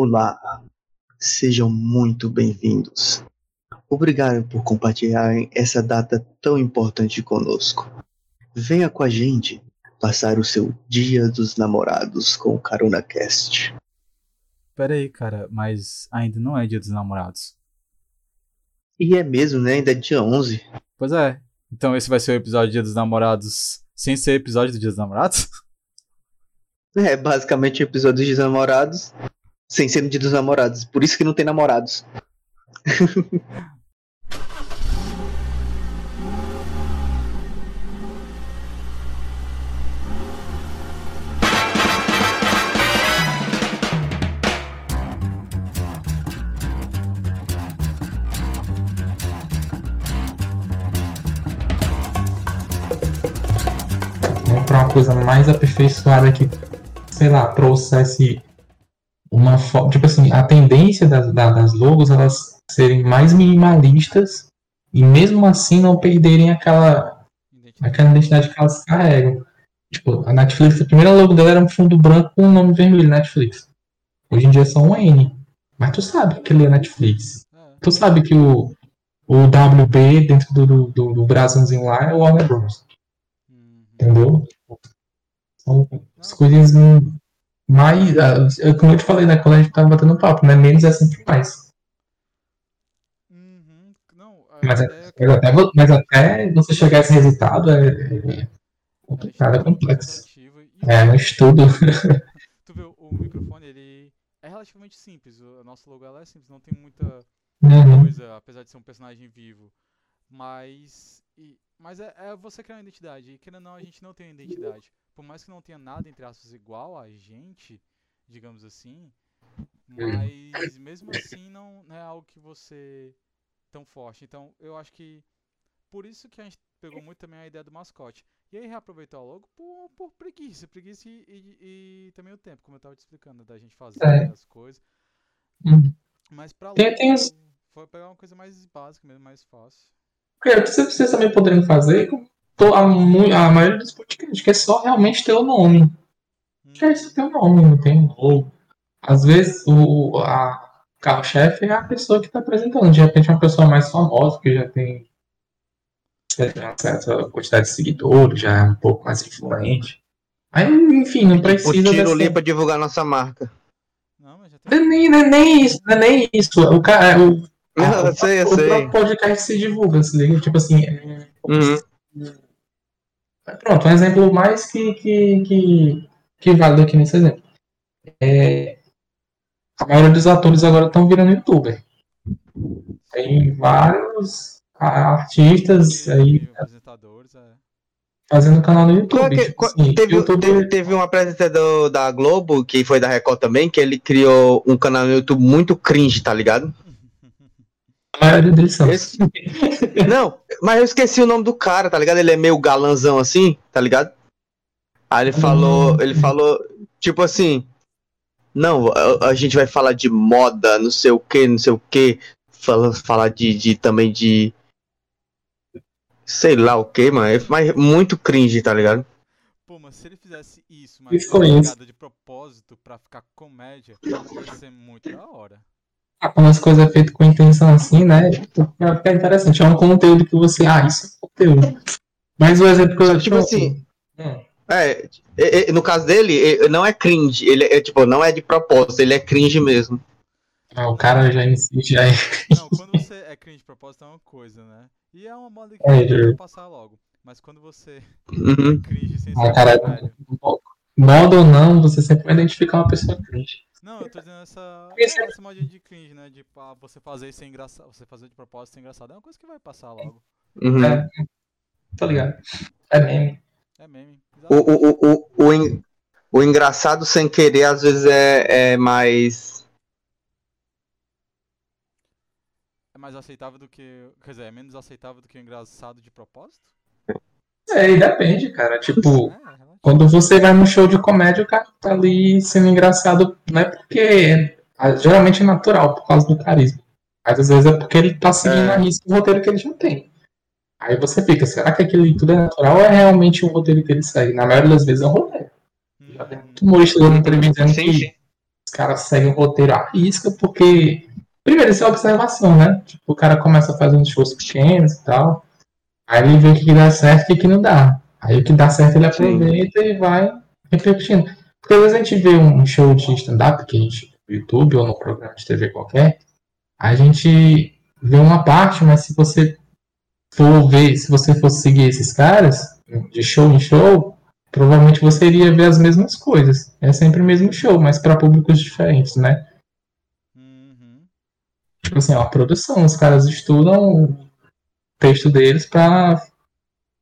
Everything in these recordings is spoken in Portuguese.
Olá, sejam muito bem-vindos. Obrigado por compartilharem essa data tão importante conosco. Venha com a gente passar o seu Dia dos Namorados com o Carona Cast. Pera aí, cara, mas ainda não é Dia dos Namorados. E é mesmo, né? Ainda é dia 11. Pois é. Então esse vai ser o episódio Dia dos Namorados sem ser episódio do Dia dos Namorados? É basicamente o episódio dos namorados sem ser Dia dos Namorados. Por isso que não tem namorados. Coisa mais aperfeiçoada que, sei lá, trouxesse uma. Tipo assim, a tendência das, da- das logos elas serem mais minimalistas e mesmo assim não perderem aquela, aquela identidade que elas carregam. Tipo, a Netflix, a primeira logo dela era um fundo branco com um nome vermelho, Netflix. Hoje em dia é só um N. Mas tu sabe que ele é Netflix. É. Tu sabe que o, o WB dentro do, do, do, do brasãozinho lá é o Warner Bros. Uhum. Entendeu? São as coisas mais. ah, Como eu te falei, né? Quando a gente tava batendo papo, né? Menos é sempre mais. Uhum. Não, a Mas, é- ideia mas, até, mas até você chegar a esse resultado é, é complicado, é complexo. criativa e É um estudo. tu vê o microfone ele é relativamente simples o nosso logo é simples não tem muita Uhum. coisa apesar de ser um personagem vivo mas e- mas é, é você criar uma identidade e querendo ou não a gente não tem uma identidade por mais que não tenha nada entre aspas igual a gente digamos assim mas mesmo assim não, não é algo que você tão forte então eu acho que por isso que a gente pegou muito também a ideia do mascote e aí reaproveitou logo por, por preguiça, preguiça e, e- e também o tempo, como eu tava te explicando, da gente fazer É. as coisas. Uhum. Mas pra Tem- logo, tem os- foi pegar uma coisa mais básica mesmo, mais fácil. Cara, o que vocês também poderiam fazer, como a, a maioria dos podcasts, que é só realmente ter o nome. Hum, Que é isso, ter o nome, não tem logo. Às vezes o a carro-chefe é a pessoa que está apresentando. De repente, uma pessoa mais famosa, que já tem certa, certa quantidade de seguidores, já é um pouco mais influente. Aí, enfim, não O precisa tiro dessa... ali pra divulgar nossa marca. Não, mas já Não é tem. nem, não é nem isso, não é nem isso. O cara, o, Não, eu sei, eu o sei. próprio podcast se divulga, se liga? Tipo assim, é, Uhum. Pronto, um exemplo mais que, que, que, que vale aqui nesse exemplo. É, a maioria dos atores agora estão virando youtuber. Tem vários artistas aí apresentadores, é. fazendo canal no Qual é YouTube. que- Tipo qual- assim, teve, YouTube- teve, teve um apresentador da Globo, que foi da Record também, que ele criou um canal no YouTube muito cringe, tá ligado? A maioria deles são. Esse- Não, mas eu esqueci o nome do cara, tá ligado? Ele é meio galanzão assim, tá ligado? Aí ele falou, ele falou, tipo assim, não, a, a gente vai falar de moda, não sei o que, não sei o que, fala, falar de, de também de sei lá o que, mano, é- mas muito cringe, tá ligado? Pô, mas se ele fizesse isso, mas Isso de propósito pra ficar comédia, ia ser muito da hora. Ah, Quando as coisas é feito com intenção assim, né? Fica fica interessante. É um conteúdo que você. Ah, isso é conteúdo. Mas o exemplo que eu Tipo assim, Hum. É, é, é, no caso dele, é, não é cringe, ele é tipo, não é de propósito, ele é cringe mesmo. Ah, o cara já insiste, já Não, quando você é cringe de propósito é uma coisa, né? E é uma moda que É, vai Drew. passar logo. Mas quando você Uhum. é cringe sem Ah, ser cara, comédia. moda ou não, você sempre vai identificar uma pessoa cringe. Não, eu tô dizendo essa, Esse- essa modinha de cringe, né? De pá, você fazer isso ser engraçado, você fazer de propósito ser engraçado. É uma coisa que vai passar logo. Uhum. É, tá ligado? É meme. É meme. O, o, o, o, en- o engraçado sem querer, às vezes, é, é mais. É mais aceitável do que. Quer dizer, é menos aceitável do que o engraçado de propósito? É, e depende, cara. Tipo, É, é relativo. quando você vai num show de comédia, o cara tá ali sendo engraçado, não é porque. ah, Geralmente é natural, por causa do carisma. Mas às vezes é porque ele tá seguindo É. a risca o roteiro que ele já tem. Aí você fica, será que aquele tudo é natural ou é realmente o roteiro que ele segue? Na maioria das vezes é o roteiro. Já tem muito humorista dando entrevista dizendo que sim. os caras seguem o roteiro à risca, porque. Primeiro, isso é observação, né? Tipo, o cara começa a fazer uns shows pequenos e tal. Aí ele vê o que dá certo e o que não dá. Aí o que dá certo ele aproveita Sim. e vai repetindo. Porque às vezes a gente vê um show de stand-up, que a gente no YouTube ou no programa de TV qualquer, a gente vê uma parte, mas se você for ver, se você for seguir esses caras, de show em show, provavelmente você iria ver as mesmas coisas. É sempre o mesmo show, mas para públicos diferentes, né? Uhum. Tipo assim, é uma produção, os caras estudam texto deles para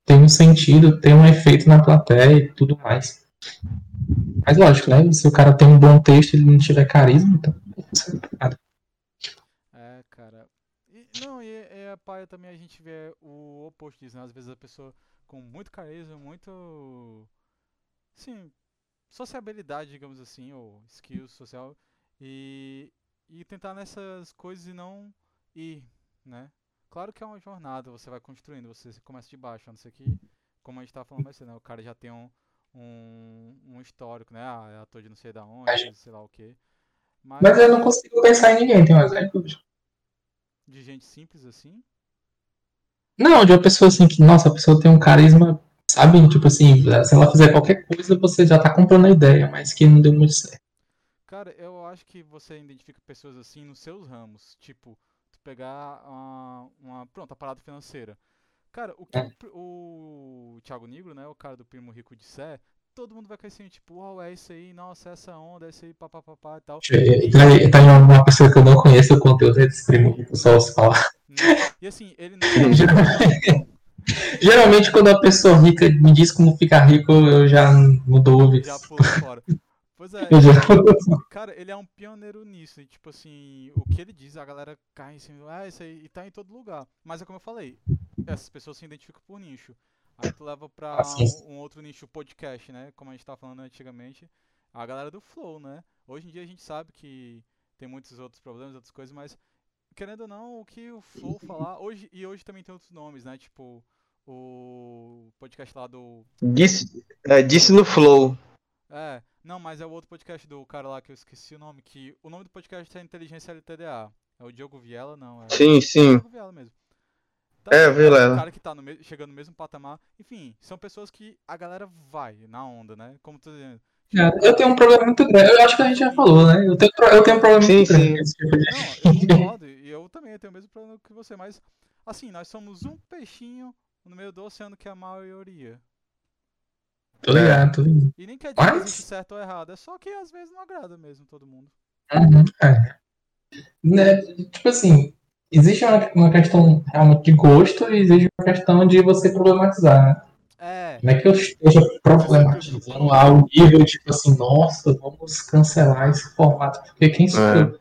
ter um sentido, ter um efeito na plateia e tudo mais. Mas lógico, né? Se o cara tem um bom texto e ele não tiver carisma, então. É, cara. E, não, e, e a paia também a gente vê o oposto disso, né? Às vezes a pessoa com muito carisma, muito. Sim, sociabilidade, digamos assim, ou skills social, e, e tentar nessas coisas e não ir, né? Claro que é uma jornada, você vai construindo, você começa de baixo, a não ser que, como a gente tava falando mais cedo, né? O cara já tem um, um, um histórico, né? Ah, é ator de não sei da onde, sei lá o quê. Mas, Mas eu não consigo pensar em ninguém, tem um exemplo? De gente simples assim? Não, de uma pessoa assim que, nossa, a pessoa tem um carisma, sabe? Tipo assim, se ela fizer qualquer coisa, você já tá comprando a ideia, mas que não deu muito certo. Cara, eu acho que você identifica pessoas assim nos seus ramos. Tipo, pegar uma, uma pronto, a parada financeira. Cara, o que é. o, o Thiago Negro, né, o cara do Primo Rico disser, todo mundo vai cair assim, tipo, uau, é isso aí, nossa, é essa onda, é isso aí, papapá e tal. E, tá, tá uma pessoa que eu não conheço o conteúdo desse Primo Rico, só os falar. E assim, ele não... Geralmente, quando a pessoa rica me diz como ficar rico, eu já não dou Já pulo fora. Pois é, ele, cara, ele é um pioneiro nisso. E, tipo assim, o que ele diz, a galera cai em cima, ah, isso aí, e tá em todo lugar. Mas é como eu falei, essas pessoas se identificam por nicho. Aí tu leva pra um, um, outro nicho podcast, né? Como a gente tava falando antigamente, a galera do Flow, né? Hoje em dia a gente sabe que tem muitos outros problemas, outras coisas, mas querendo ou não, o que o Flow falar, hoje, e hoje também tem outros nomes, né? Tipo, o podcast lá do. Disse, é, disse no Flow. É, não, mas é o outro podcast do cara lá que eu esqueci o nome, que o nome do podcast é Inteligência LTDA. É o Diogo Viela, não. É sim, sim. Diogo Viela mesmo. Tá, é, Vilela. O cara que tá no chegando no mesmo patamar. Enfim, são pessoas que a galera vai na onda, né? Como tu dizendo. É, eu tenho um problema muito grande. Eu acho que a gente já falou, né? Eu tenho, eu tenho um problema sim, muito sim. grande. Tipo não, eu concordo. e eu também tenho o mesmo problema que você, mas assim, nós somos um peixinho no meio do oceano que é a maioria. Tô ligado, tô ligado. E nem quer dizer Mas... certo ou errado, é só que às vezes não agrada mesmo todo mundo. Uhum, é. Né, tipo assim, existe uma, uma questão realmente de gosto e existe uma questão de você problematizar, né? É. Não é que eu esteja problematizando ao nível tipo assim, nossa, vamos cancelar esse formato, porque quem sou é. eu?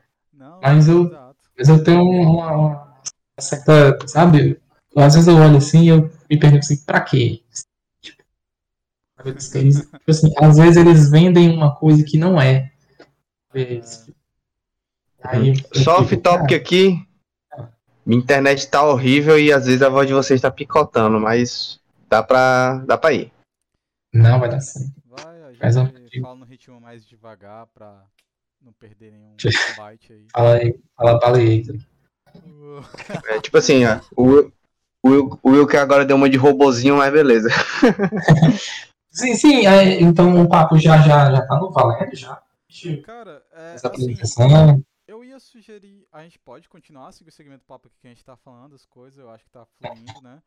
Mas, eu mas eu tenho uma, uma certa, sabe? Às vezes eu olho assim e eu me pergunto assim, pra quê? Eles, tipo assim, às vezes eles vendem uma coisa que não é. Aí, Só off-topic aqui. Minha internet tá horrível e às vezes a voz de vocês tá picotando, mas dá pra, dá pra ir. Não, vai dar certo. Vai, a gente Faz um... fala no ritmo mais devagar pra não perder nenhum byte aí. Fala aí, fala baleia. É tipo assim, ó, o, o, o Will que agora deu uma de robozinho, mas beleza. Sim, sim, é, então o papo já, já, já tá no valendo já. Cara, é, assim, eu ia sugerir, a gente pode continuar, seguir o segmento do papo aqui que a gente tá falando, as coisas, eu acho que tá fluindo, né?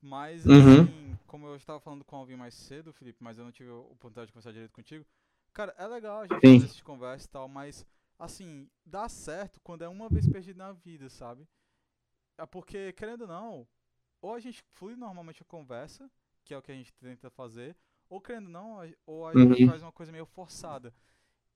Mas, uhum. assim, como eu estava falando com o Alvin mais cedo, Felipe, mas eu não tive a oportunidade de conversar direito contigo. Cara, é legal a gente Sim. fazer esse conversa e tal, mas, assim, dá certo quando é uma vez perdido na vida, sabe? É porque, querendo ou não, ou a gente flui normalmente a conversa, que é o que a gente tenta fazer, ou querendo não, ou a gente uhum. faz uma coisa meio forçada.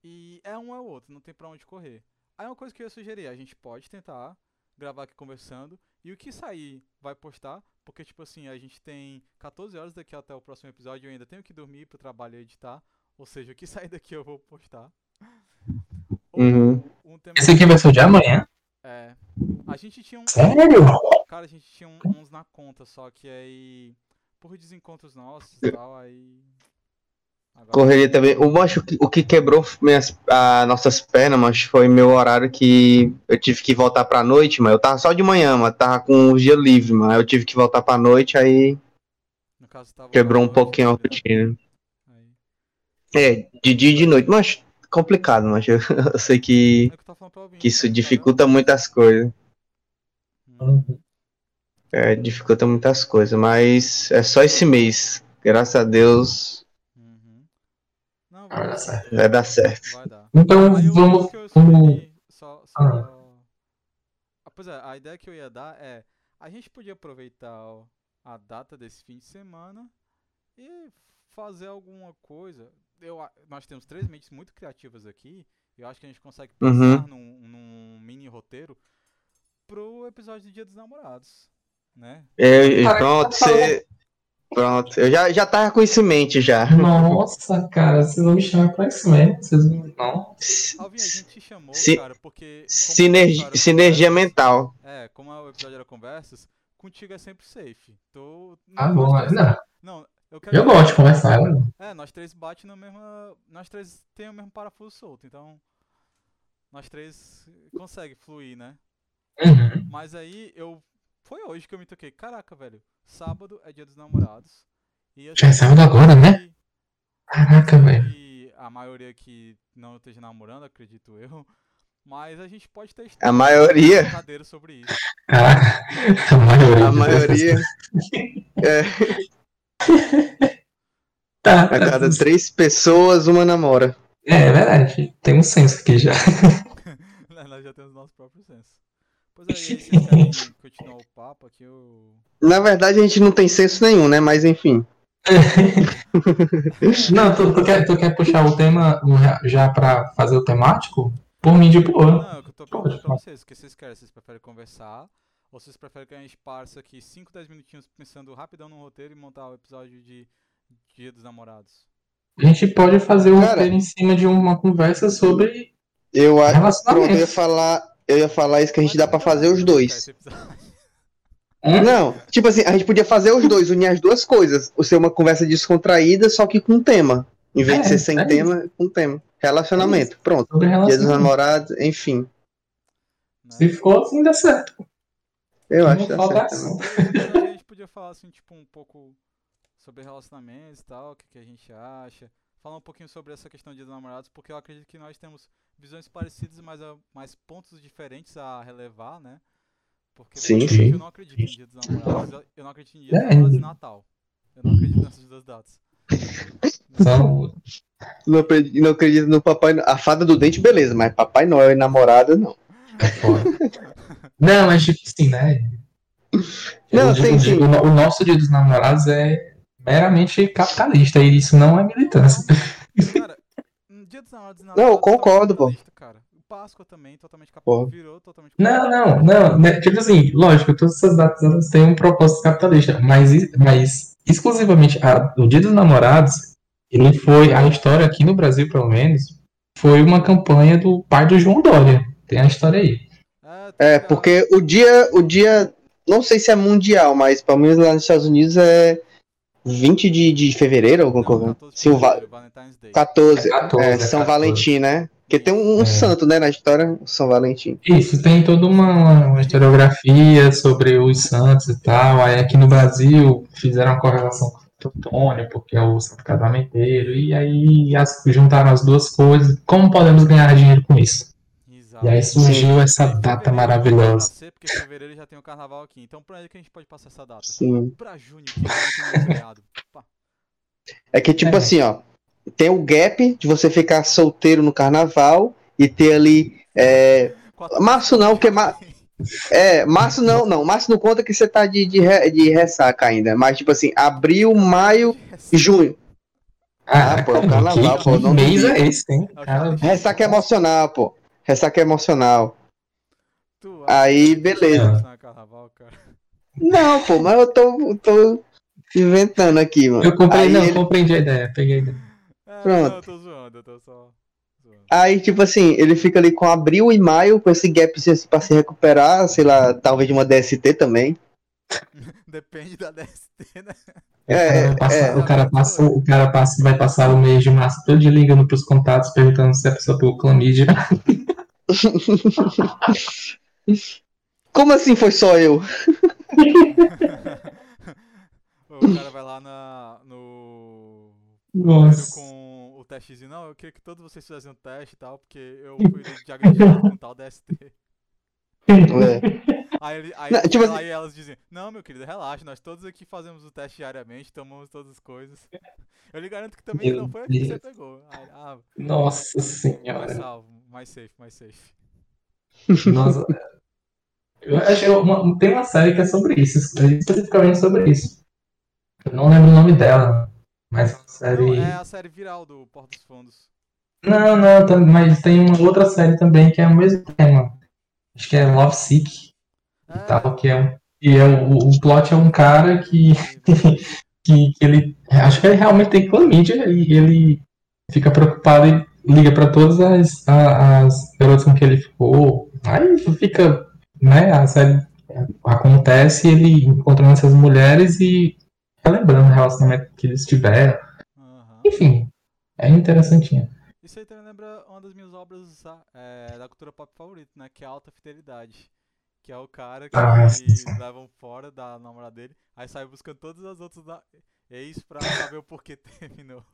E é um é o outro, não tem pra onde correr. Aí uma coisa que eu ia sugerir, a gente pode tentar gravar aqui conversando, e o que sair vai postar, porque tipo assim, a gente tem 14 horas daqui até o próximo episódio, eu ainda tenho que dormir pro trabalho editar, ou seja, o que sair daqui eu vou postar. Uhum. Um Esse aqui vai ser o de amanhã? É. A gente tinha um. Sério? Cara, a gente tinha um, uns na conta, só que aí por desencontros nossos e tal, aí. Agora, Correria também. O, macho, o que- o que quebrou minhas, a, nossas pernas, macho, foi meu horário que eu tive que voltar pra noite, mas eu tava só de manhã, mas tava com os dias livres, mano. Aí Eu tive que voltar pra noite, aí caso, quebrou um noite, pouquinho a né? rotina. Aí. É, de dia e de noite, mas complicado, mas eu, eu sei que, É o que que isso entendeu? dificulta muitas coisas. Hum. É, dificulta muitas coisas, mas é só esse mês. Graças a Deus Uhum. Não, Vai dar vai, certo. vai dar certo. vai dar. Então Aí vamos. só, só... Ah. Ah, Pois é, a ideia que eu ia dar é, a gente podia aproveitar a data desse fim de semana e fazer alguma coisa. Eu, nós temos três mentes muito criativas aqui, eu acho que a gente consegue Uhum. pensar num, num mini roteiro pro episódio do Dia dos Namorados, né? Cara, pronto, tá você. Pronto, eu já, já tava com isso em mente já. Nossa, cara, vocês vão me chamar pra isso mesmo? Vocês não. não. Alvin, a gente te chamou, Si- cara, porque... Sinergia, sinergia conversas- mental. É, como o episódio era conversas, contigo é sempre safe. Tô, Ah, bom, não. Não, eu quero. Eu gosto de conversar. eu- É, nós três bate na mesma. Nós três tem o mesmo parafuso solto, então. Nós três consegue fluir, né? Uhum. Mas aí eu. Foi hoje que eu me toquei. Caraca, velho. Sábado é dia dos namorados. E Já é sábado agora, né? Caraca, velho. a maioria que não esteja namorando, acredito eu. Mas a gente pode ter A maioria. brincadeira sobre isso. Caraca, a maioria. A maioria. É, Tá, a cada três pessoas, uma namora. É, é verdade. Tem um senso aqui já. Nós já temos nosso próprio senso. Pois é, e aí, vocês querem continuar o papo aqui? Eu... Na verdade, a gente não tem senso nenhum, né? Mas enfim. Não, tu, tu quer, tu quer puxar o tema já pra fazer o temático? Por mim, de boa. Não, o que eu tô perguntando pra vocês. O que vocês querem? Vocês preferem conversar? Ou vocês preferem que a gente passe aqui 5, 10 minutinhos pensando rapidão no roteiro e montar o episódio de Dia dos Namorados? A gente pode fazer o Cara. roteiro em cima de uma conversa sobre Eu acho. Pronto, eu ia falar. Eu ia falar isso que a gente dá pra fazer os dois. Hum? Não, tipo assim, a gente podia fazer os dois, unir as duas coisas. Ou ser uma conversa descontraída, só que com tema. Em vez de É, ser sem é tema, com tema. Relacionamento, pronto. sobre Dia dos namorados, enfim. Se for assim, dá certo. Eu Não acho que tá falta certo. Então, a gente podia falar assim, tipo, um pouco sobre relacionamentos e tal, o que, que a gente acha. Falar um pouquinho sobre essa questão de Dia dos namorados, porque eu acredito que nós temos visões parecidas, mas, a- mas pontos diferentes a relevar, né? Porque por Sim, sim. eu não acredito em Dia dos namorados, eu- não acredito em Dia dos É. namorados e Natal. Eu não acredito nessas duas datas. São, Não acredito, não acredito no Papai. A fada do dente, beleza, mas Papai Noel e namorada, não. é foda. Não, mas tipo assim, né? Não, Eu sim, digo- sim. O o nosso dia dos namorados é meramente capitalista e isso não é militância. Cara, Dia dos namorados e Natal. Não, eu concordo, pô. Cara. Páscoa também, totalmente capitalista. Virou totalmente Não, não, não. né, Tipo assim, lógico, todas essas datas elas têm um propósito capitalista, mas, mas exclusivamente a- o Dia dos Namorados, ele foi, a história aqui no Brasil, pelo menos, foi uma campanha do pai do João Dória. Tem a história aí. É, porque o dia, o dia, não sei se é mundial, mas pelo menos lá nos Estados Unidos é 20 de, de fevereiro, alguma coisa. Sim, o Va- Valentine's Day. 14, É 14, é, é São 14. Valentim, né? Porque tem um, um É. santo, né, na história, São Valentim. Isso, tem toda uma, uma historiografia sobre os santos e tal. Aí aqui no Brasil fizeram uma correlação com o Antônio, porque é o santo casamenteiro, e aí as- juntaram as duas coisas. Como podemos ganhar dinheiro com isso? E aí surgiu essa data maravilhosa. Porque em fevereiro já tem o carnaval aqui. Então pra ele que a gente pode passar essa data. Sim. Pra junho. Pá. É que tipo É. assim, ó, tem o gap de você ficar solteiro no carnaval e ter ali é, Março não, porque ma- É, março não, não. Março não conta que você tá de, de, re- de ressaca ainda. Mas, tipo assim, abril, maio e junho. Ah, pô, é o carnaval, que, pô, que não mês é esse, hein? Cara, Ressaca emocional, pô. Ressaca emocional. Tu Aí, beleza. não é carnaval, cara? Não, pô, mas eu tô, tô inventando aqui, mano. eu comprei, aí, não, ele- compreendi a ideia, peguei a ideia. É, Pronto. Não, eu tô zoando, eu tô só zoando. aí, tipo assim, ele fica ali com abril e maio, com esse gap pra se recuperar, sei lá, talvez de uma DST também. Depende da DST. Né? É, o, cara vai passar- é. o cara passa, o cara passa, vai passar o mês de março todo dia ligando pros contatos perguntando se a pessoa pegou clamídia. Como assim foi só eu? o cara vai lá na, no. Nossa. com o testezinho. Não, eu queria que todos vocês fizessem um teste e tal, porque eu fui diagnosticado com tal DST. É. Aí, aí, Não, tipo aí elas dizem, não, meu querido, relaxa, nós todos aqui fazemos o teste diariamente, tomamos todas as coisas. Eu lhe garanto que também Meu não foi aqui que você pegou. Aí, ah, Nossa senhora. salvo, mais safe, mais safe. Nossa. Eu acho que uma- tem uma série que é sobre isso, especificamente sobre isso. Eu não lembro o nome dela, mas é uma série. Não, é a série viral do Porta dos Fundos. Não, não, tam- mas tem uma outra série também que é o mesmo tema. Acho que é Love Sick, É, tal, que é. E é o, o plot é um cara que, que, que ele. Acho que ele realmente tem clamídia e ele fica preocupado e liga pra todas as, a- as garotas com que ele ficou. Aí fica. Né, a série acontece ele encontrando essas mulheres e relembrando o relacionamento que eles tiveram. aham. Enfim, é interessantinho. Isso aí também lembra uma das minhas obras ah, é, da cultura pop favorita, né? Que é Alta Fidelidade. Que é o cara que Ah, levam fora da namorada dele, aí sai buscando todas as outras da... ex pra saber o porquê terminou.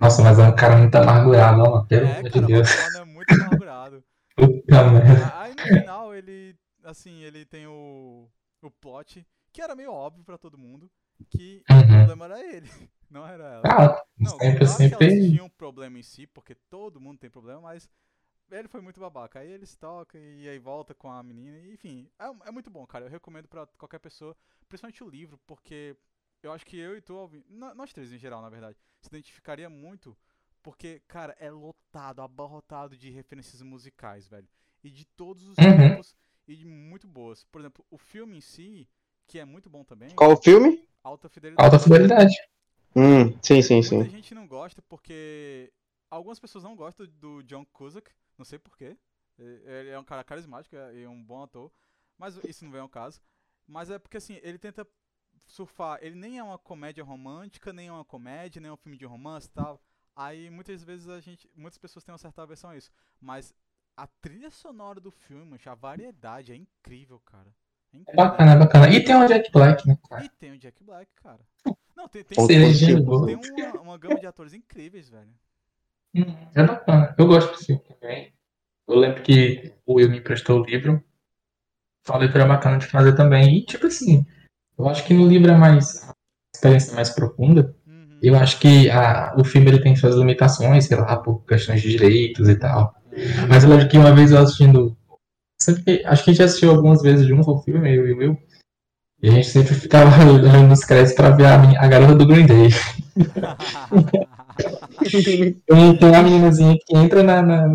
Nossa, mas é um cara muito amargurado, ó, pelo é, amor de cara, o Deus. Robin é muito amargurado. Puta merda. Aí no final ele, assim, ele tem o, o plot, que era meio óbvio pra todo mundo, que o Uhum. problema era ele, não era ela. Ah, Não, sempre, que elas sempre. tinham um problema em si, porque todo mundo tem problema, mas ele foi muito babaca. Aí ele toca e aí volta com a menina, enfim, é, é muito bom, cara. Eu recomendo pra qualquer pessoa, principalmente o livro, porque eu acho que eu e tu, Alvin, nó- nós três em geral, na verdade, se identificaria muito, porque, cara, é lotado, abarrotado de referências musicais, velho. E de todos os Uhum. tipos e de muito boas. Por exemplo, o filme em si, que é muito bom também, Qual o filme? Alta Fidelidade. Alta fidelidade. Hum, sim, sim, sim. Muita gente não gosta porque. Algumas pessoas não gostam do John Cusack, não sei porquê. Ele é um cara carismático e um bom ator, mas isso não vem ao caso. Mas é porque assim, ele tenta surfar. Ele nem é uma comédia romântica, nem é uma comédia, nem é um filme de romance e tal. Aí muitas vezes a gente. Muitas pessoas têm uma certa aversão a isso. Mas a trilha sonora do filme, a variedade é incrível, cara. É É incrível. bacana, é bacana. E tem o Jack Black, né, cara? E tem o Jack Black, cara. Não, tem, tem, tem, do tem uma, uma gama de atores incríveis, velho. Hum, É bacana. Eu gosto desse filme também. Eu lembro que o Will me emprestou o livro. Foi uma leitura bacana de fazer também. E, tipo assim, eu acho que no livro é mais. A experiência mais profunda. Uhum. Eu acho que a, o filme ele tem suas limitações, sei lá, por questões de direitos e tal. Mas eu lembro que uma vez eu assistindo. sempre acho que a gente assistiu algumas vezes juntos o filme, eu e o Will. E a gente sempre ficava olhando nos créditos pra ver a, meni- a garota do Green Day. Tem, tem uma meninazinha que entra na, na,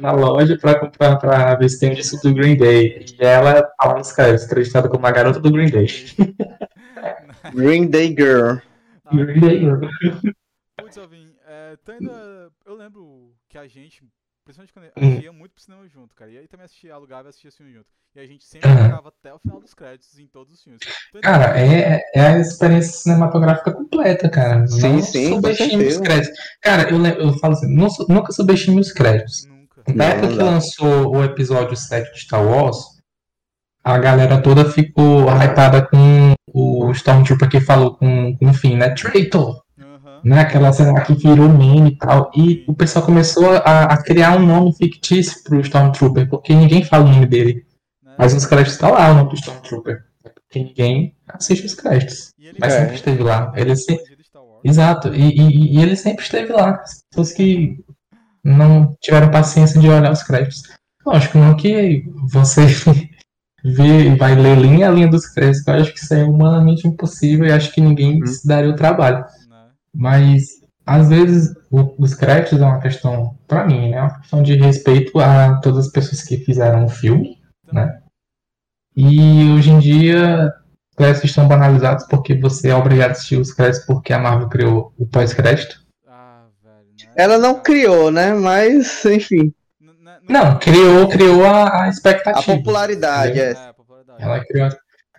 na- loja pra comprar pra ver se tem um disco do Green Day. E ela tá lá nos créditos, acreditada como a garota do Green Day. Green Day Girl. Green Day. Putz, Alvin, é, ainda. Eu lembro que a gente, principalmente quando a gente ia muito pro cinema junto, cara. E aí também assistia, alugava e assistia filme junto. E a gente sempre ficava até o final dos créditos em todos os filmes. Tu ainda Cara, é, é a experiência cinematográfica completa, cara. Sim, não sim, subestime os créditos. Cara, eu, eu falo assim, não nunca subestime os créditos. Nunca. Na época não que lançou o episódio 7 de Star Wars, a galera toda ficou hypada com o Stormtrooper que falou com, com o Finn, né? Traitor! Né? Aquela cena que virou meme e tal. E o pessoal começou a, a criar um nome fictício pro Stormtrooper, porque ninguém fala o nome dele. Né? Mas nos créditos tá lá o nome do Stormtrooper. É Porque ninguém assiste os créditos. Ele Mas É. sempre esteve lá. Ele se... Exato. E, e- e ele sempre esteve lá. As pessoas que não tiveram paciência de olhar os créditos. Lógico, não que você vê e vai ler linha a linha dos créditos. Eu acho que isso é humanamente impossível e acho que ninguém Hum. se daria o trabalho. Mas às vezes o- os créditos é uma questão, pra mim, né? É uma questão de respeito a todas as pessoas que fizeram o filme, né? E hoje em dia os créditos estão banalizados porque você é obrigado a assistir os créditos porque a Marvel criou o pós-crédito. Ah. Né? Ela não criou, né? Mas, enfim. Não, criou, criou a, a A expectativa. popularidade, é. É, popularidade. Ela criou.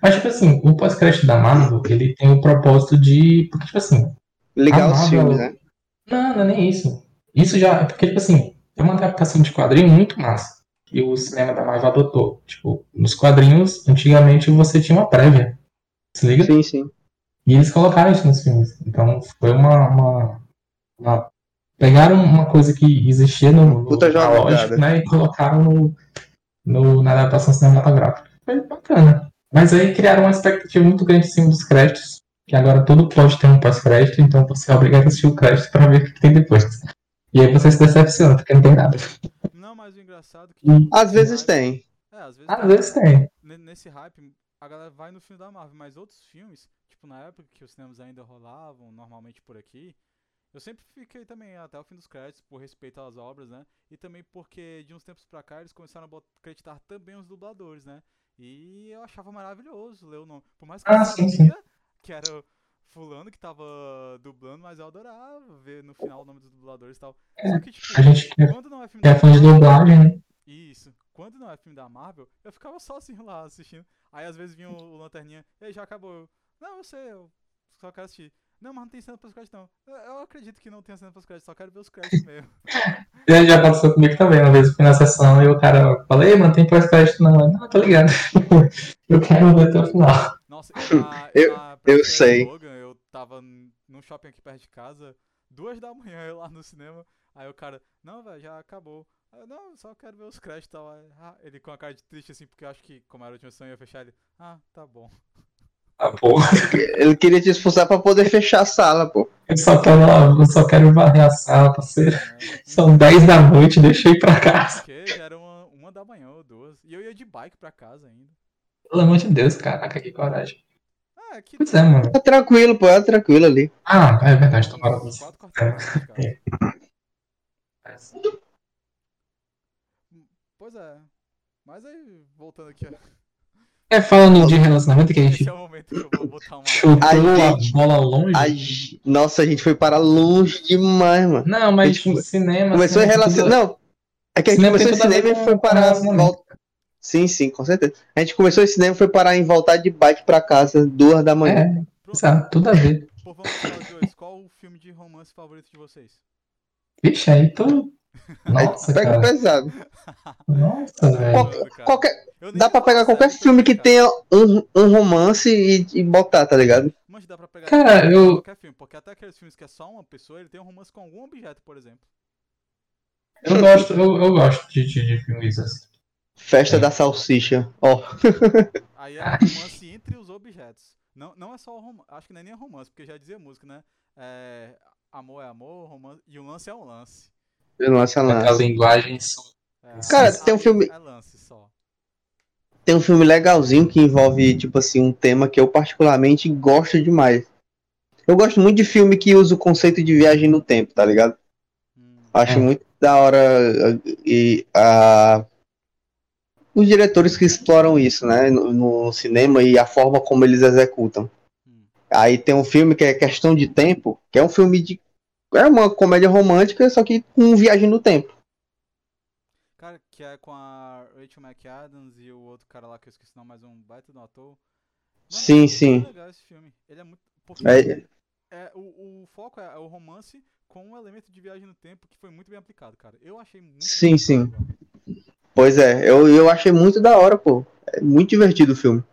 Mas, tipo assim, o pós-crédito da Marvel, ele tem o propósito de. Porque, tipo assim. Ligar a os Marvel- filmes, né? Não, não é nem isso. Isso já. Porque, tipo assim, é uma adaptação de quadrinho muito massa. E o cinema da Marvel adotou. Tipo, nos quadrinhos, antigamente você tinha uma prévia. Se liga? Sim, sim. E eles colocaram isso nos filmes. Então foi uma. uma, uma- pegaram uma coisa que existia no, no lógico, né? E colocaram no, no- na adaptação cinematográfica. Foi bacana. Mas aí criaram uma expectativa muito grande em cima dos créditos. Que agora tudo pode ter um pós-crédito, então você é obrigado a assistir o crédito pra ver o que tem depois. E aí você se decepciona, porque não tem nada. Não, mas o engraçado é que. E- Às vezes tem. É, às vezes Às tem. vezes tem. Ne- Nesse hype, a galera vai no filme da Marvel, mas outros filmes, tipo na época que os cinemas ainda rolavam normalmente por aqui, eu sempre fiquei também até o fim dos créditos, por respeito às obras, né? E também porque de uns tempos pra cá eles começaram a acreditar também os dubladores, né? E eu achava maravilhoso ler o nome. Por mais que Ah, eu sim, sabia que era fulano que tava dublando, mas eu adorava ver no final o nome dos dubladores e tal. Só que, tipo, A gente que é- quando não é filme que é da fã de dublagem, né? isso. Quando não é filme da Marvel, eu ficava sozinho lá assistindo. Aí às vezes vinha o, o Lanterninha, e aí já acabou. Eu, não, eu sei, eu só quero assistir. Não, mas não tem cena pós-crédito não. Eu, eu acredito que não tenha cena pós-crédito, só quero ver os créditos mesmo. E aí já aconteceu comigo também. Uma vez eu fui na sessão e o cara falei, mano, tem pós-crédito não. Eu, Não, tô ligado. eu quero ver até o final. Nossa, e na, e Eu- na eu sei. Logan, eu tava num shopping aqui perto de casa, duas da manhã, eu lá no cinema. Aí o cara, não, velho, já acabou. Eu, não, só quero ver os créditos e tal. Ah, ele com a cara de triste assim, porque eu acho que, como era a última sessão, eu ia fechar ele. Ah, tá bom. Ah, porra. Ele queria te expulsar pra poder fechar a sala, pô. Eu só quero, eu só quero varrer a sala, parceiro. É, São 10 da noite, deixa eu ir pra casa. Porque já era uma, uma da manhã ou duas. E eu ia de bike pra casa ainda. Pelo amor de Deus, caraca, que coragem. Ah, é que. Pois é, mano. Tá tranquilo, pô, é tranquilo ali. Ah, é verdade, uns tomara quatro quarteirões de casa. Pois é. Mas aí, voltando aqui, ó. É, falando de relacionamento que a gente Esse é o momento que eu vou botar uma. chutou A a, gente- bola longe. A Nossa, a gente foi para longe demais, mano. Não, mas Gente, tipo, cinema. Começou em relação. Não, é que a gente Cinema começou em cinema e foi parar. Volta... Sim, sim, com certeza. A gente começou em cinema e foi parar em voltar de bike pra casa, duas da manhã. É, sabe, tudo a ver. Pô, vamos falar de hoje. Qual o filme de romance favorito de vocês? Vixe, aí. Aí Nossa, pega cara. pesado. Nossa, velho. Qual-. Qualquer... Dá pra pegar qualquer tô filme que tenha um, um romance e, e botar, tá ligado? Mas dá pra pegar Cara, eu- qualquer filme, porque até aqueles filmes que é só uma pessoa, ele tem um romance com algum objeto, por exemplo. Eu gosto, eu, eu gosto de, de, de filmes assim. Festa É. da salsicha. Ó, Aí é um romance entre os objetos. Não, não é só romance, acho que não é nem romance, porque já dizia música, né? É, amor é amor, romance, e o lance é um lance. nossa A lance. linguagem só. É, Cara, tem um filme- É lance só. Tem um filme legalzinho que envolve, tipo assim, um tema que eu particularmente gosto demais. Eu gosto muito de filme que usa o conceito de viagem no tempo, tá ligado? Hum, Acho É. muito da hora e a os diretores que exploram isso, né, no, no cinema e a forma como eles executam. Aí tem um filme que é Questão de Tempo, que é um filme de é uma comédia romântica, só que com viagem no tempo. Cara, que é com a Rachel McAdams e o outro cara lá que eu esqueci não, mais um baita do ator. Mano, Sim, é sim. legal esse filme. Ele é muito. Porque É, é, o, o foco é, é o romance com um elemento de viagem no tempo que foi muito bem aplicado, cara. Eu achei muito Sim, sim. legal. Pois é, eu, eu achei muito da hora, pô. É muito divertido o filme.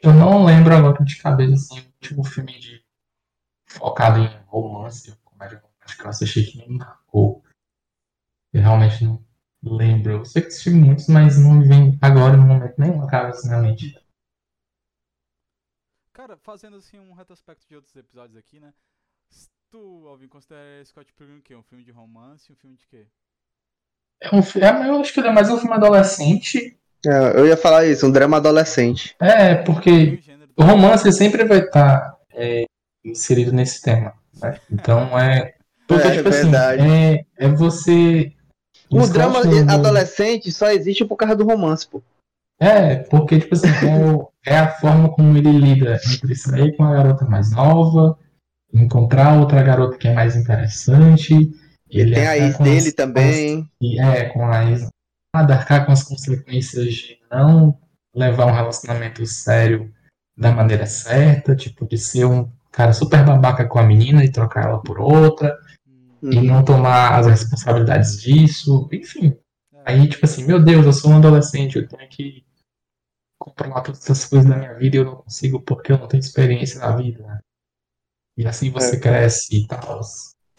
Eu não lembro agora de cabeça assim, o último filme de focado em romance, comédia romântica que eu assisti que me marcou. Eu realmente não lembro. Eu sei que assisti muitos, mas não me vem agora no momento nenhum a cabeça na mente. Cara, fazendo assim um retrospecto de outros episódios aqui, né? Tu, Alvin, considera Scott Pilgrim o quê? Um filme de romance e um filme de quê? É um, é, eu acho que ele é mais um filme adolescente. É, eu ia falar isso, um drama adolescente. É, porque o romance sempre vai estar é, inserido nesse tema. né? Então é. Porque, É, tipo verdade. assim, é, é você. O drama adolescente só existe por causa do romance, pô. É, porque, tipo assim, é, é a forma como ele lida entre sair com a garota mais nova, encontrar outra garota que é mais interessante. Ele Tem a ex dele as- também. E é, com a ex. Arcar com as consequências de não levar um relacionamento sério da maneira certa, tipo, de ser um cara super babaca com a menina e trocar ela por outra, Hum, e não tomar as responsabilidades disso, enfim. é, Aí, tipo assim, meu Deus, eu sou um adolescente, eu tenho que controlar todas essas coisas da minha vida e eu não consigo porque eu não tenho experiência na vida. E assim você É. cresce e tal.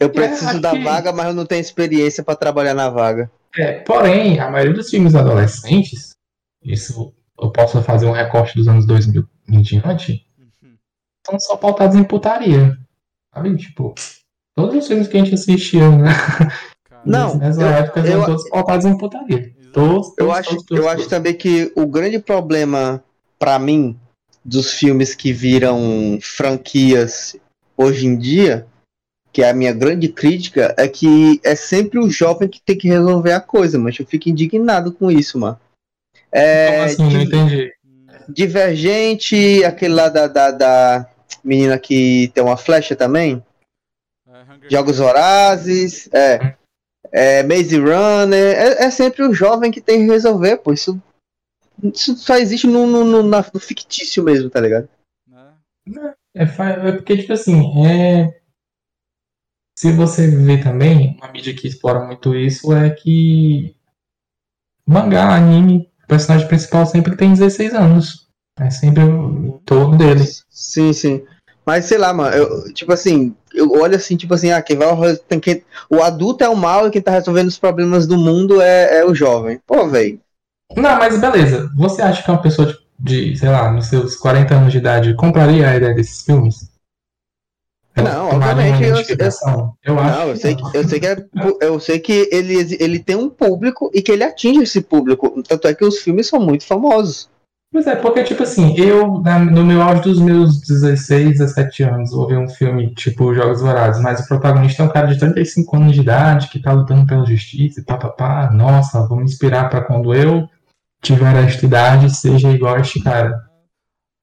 Eu preciso da aqui- vaga, mas eu não tenho experiência pra trabalhar na vaga. É, porém, a maioria dos filmes adolescentes, isso eu posso fazer um recorte dos anos 2000 em diante, uhum, são só pautados em putaria. Sabe? Tipo, todos os filmes que a gente assistia, né? cara, Não, nessa eu- época eu- são todos pautados em putaria. exato. Todos, Eu todos, acho, todos, eu todos, acho todos. também que o grande problema pra mim dos filmes que viram franquias hoje em dia, que é a minha grande crítica, é que é sempre o jovem que tem que resolver a coisa, mas eu fico indignado com isso, mano. É, Como assim? Não di- entendi. Divergente, aquele lá da, da, da menina que tem uma flecha também. é, Jogos Vorazes, é. é Maze Runner, é, é sempre o jovem que tem que resolver, pô. Isso, isso só existe no, no, no, na- no fictício mesmo, tá ligado? né? É, fa- é porque, tipo assim, é... se você ver também, uma mídia que explora muito isso é que mangá, anime, o personagem principal sempre tem 16 anos. É sempre o torno dele. Sim, sim. Mas sei lá, mano, eu, tipo assim, eu olho assim, tipo assim, ah, quem vai tem que o adulto é o mal e quem tá resolvendo os problemas do mundo é, é o jovem. Pô, velho. Não, mas beleza. Você acha que uma pessoa de, de, sei lá, nos seus 40 anos de idade compraria a ideia desses filmes? Não, obviamente, eu- identificação? Eu, acho Não, eu sei não. que, eu sei que, é, eu sei que ele, ele tem um público e que ele atinge esse público. Tanto é que os filmes são muito famosos. Pois é, porque, tipo assim, eu, no meu auge dos meus 16, 17 anos, vou ver um filme tipo Jogos Vorazes, mas o protagonista é um cara de 35 anos de idade que tá lutando pela justiça e papapá. Nossa, vou me inspirar pra quando eu tiver esta idade seja igual a este cara.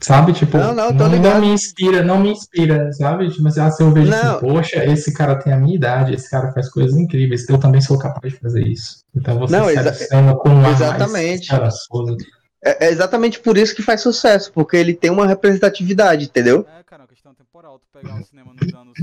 Sabe? Tipo, Não, não, tô ligado. me inspira, não me inspira, sabe? Tipo assim, ah, se eu vejo Não. assim, poxa, esse cara tem a minha idade, esse cara faz coisas incríveis, eu também sou capaz de fazer isso. Então você Não, se exa- com um mais exatamente. esperançoso. É, é exatamente por isso que faz sucesso, porque ele tem uma representatividade, entendeu? É, cara, uma questão temporal. Tu pegar o cinema nos anos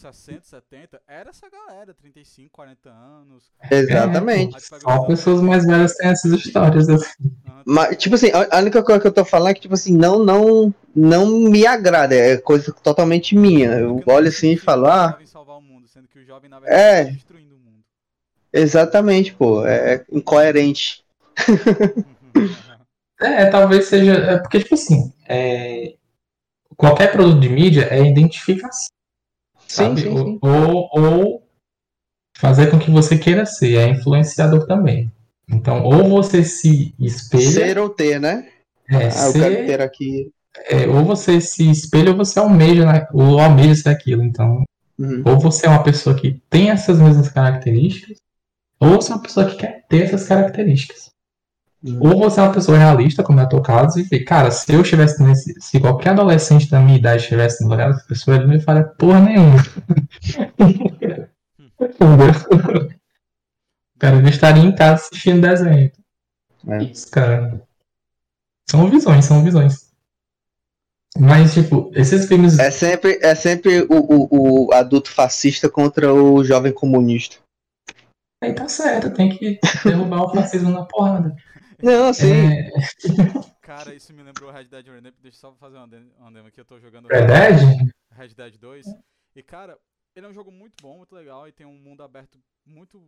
60, 70, era essa galera, 35, 40 anos. Exatamente. Só pessoas mais velhas têm essas histórias. assim. Mas, tipo assim, a única coisa que eu tô falando é que, tipo assim, não, não, não me agrada, é coisa totalmente minha. Eu olho assim e falo, ah, jovem salvar o mundo, sendo que o jovem, na verdade, É. tá destruindo o mundo. exatamente, pô, é é incoerente. É, talvez seja. É porque, tipo assim, é, qualquer produto de mídia é identificação. Sim, sim, sim. Ou, ou fazer com que você queira ser, é influenciador também. Então, ou você se espelha, Ser ou ter, né? é, Ah, eu ser- quero ter aqui. é, ou você se espelha ou você almeja, na- ou almeja ser aquilo. Então, Uhum. ou você é uma pessoa que tem essas mesmas características, ou você é uma pessoa que quer ter essas características. Uhum. Ou você é uma pessoa realista, como é o teu caso, e vê, cara, se eu estivesse nesse. Se qualquer adolescente da minha idade estivesse no lugar dessa pessoa, ele não ia falar porra nenhuma. Entendeu? Cara, ele estaria em casa assistindo desenho. É. Isso, cara. São visões, são visões. Mas, tipo, esses filmes. É sempre, é sempre o, o, o adulto fascista contra o jovem comunista. Aí tá certo, tem que derrubar o fascismo na porrada. Não, assim, É, Cara, isso me lembrou Red Dead Redemption. Deixa eu só fazer uma adendo aqui. Eu tô jogando Red Dead? Red Dead 2. E, cara, ele é um jogo muito bom, muito legal. E tem um mundo aberto muito,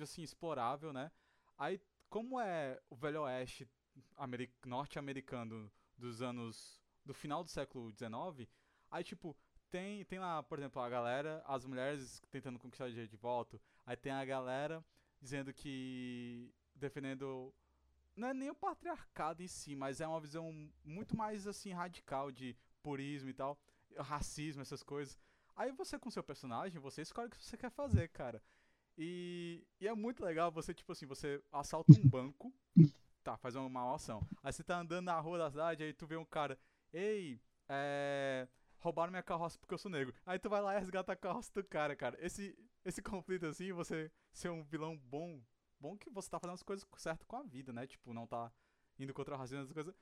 assim, explorável, né? Aí, como é o Velho Oeste ameri- norte-americano dos anos. do final do século XIX, aí, tipo, tem, tem lá, por exemplo, a galera, as mulheres tentando conquistar o direito de voto. Aí tem a galera dizendo que. defendendo. Não é nem o patriarcado em si, mas é uma visão muito mais assim radical de purismo e tal, racismo, essas coisas. Aí você com seu personagem, você escolhe o que você quer fazer, cara. E, e é muito legal você, tipo assim, você assalta um banco, tá, faz uma mal ação. Aí você tá andando na rua da cidade, aí tu vê um cara, ei, é. Roubaram minha carroça porque eu sou negro. Aí tu vai lá e resgata a carroça do cara, cara. Esse, esse conflito assim, você ser um vilão bom, bom que você tá fazendo as coisas certas com a vida, né? Tipo, não tá indo contra o racismo, essas coisas.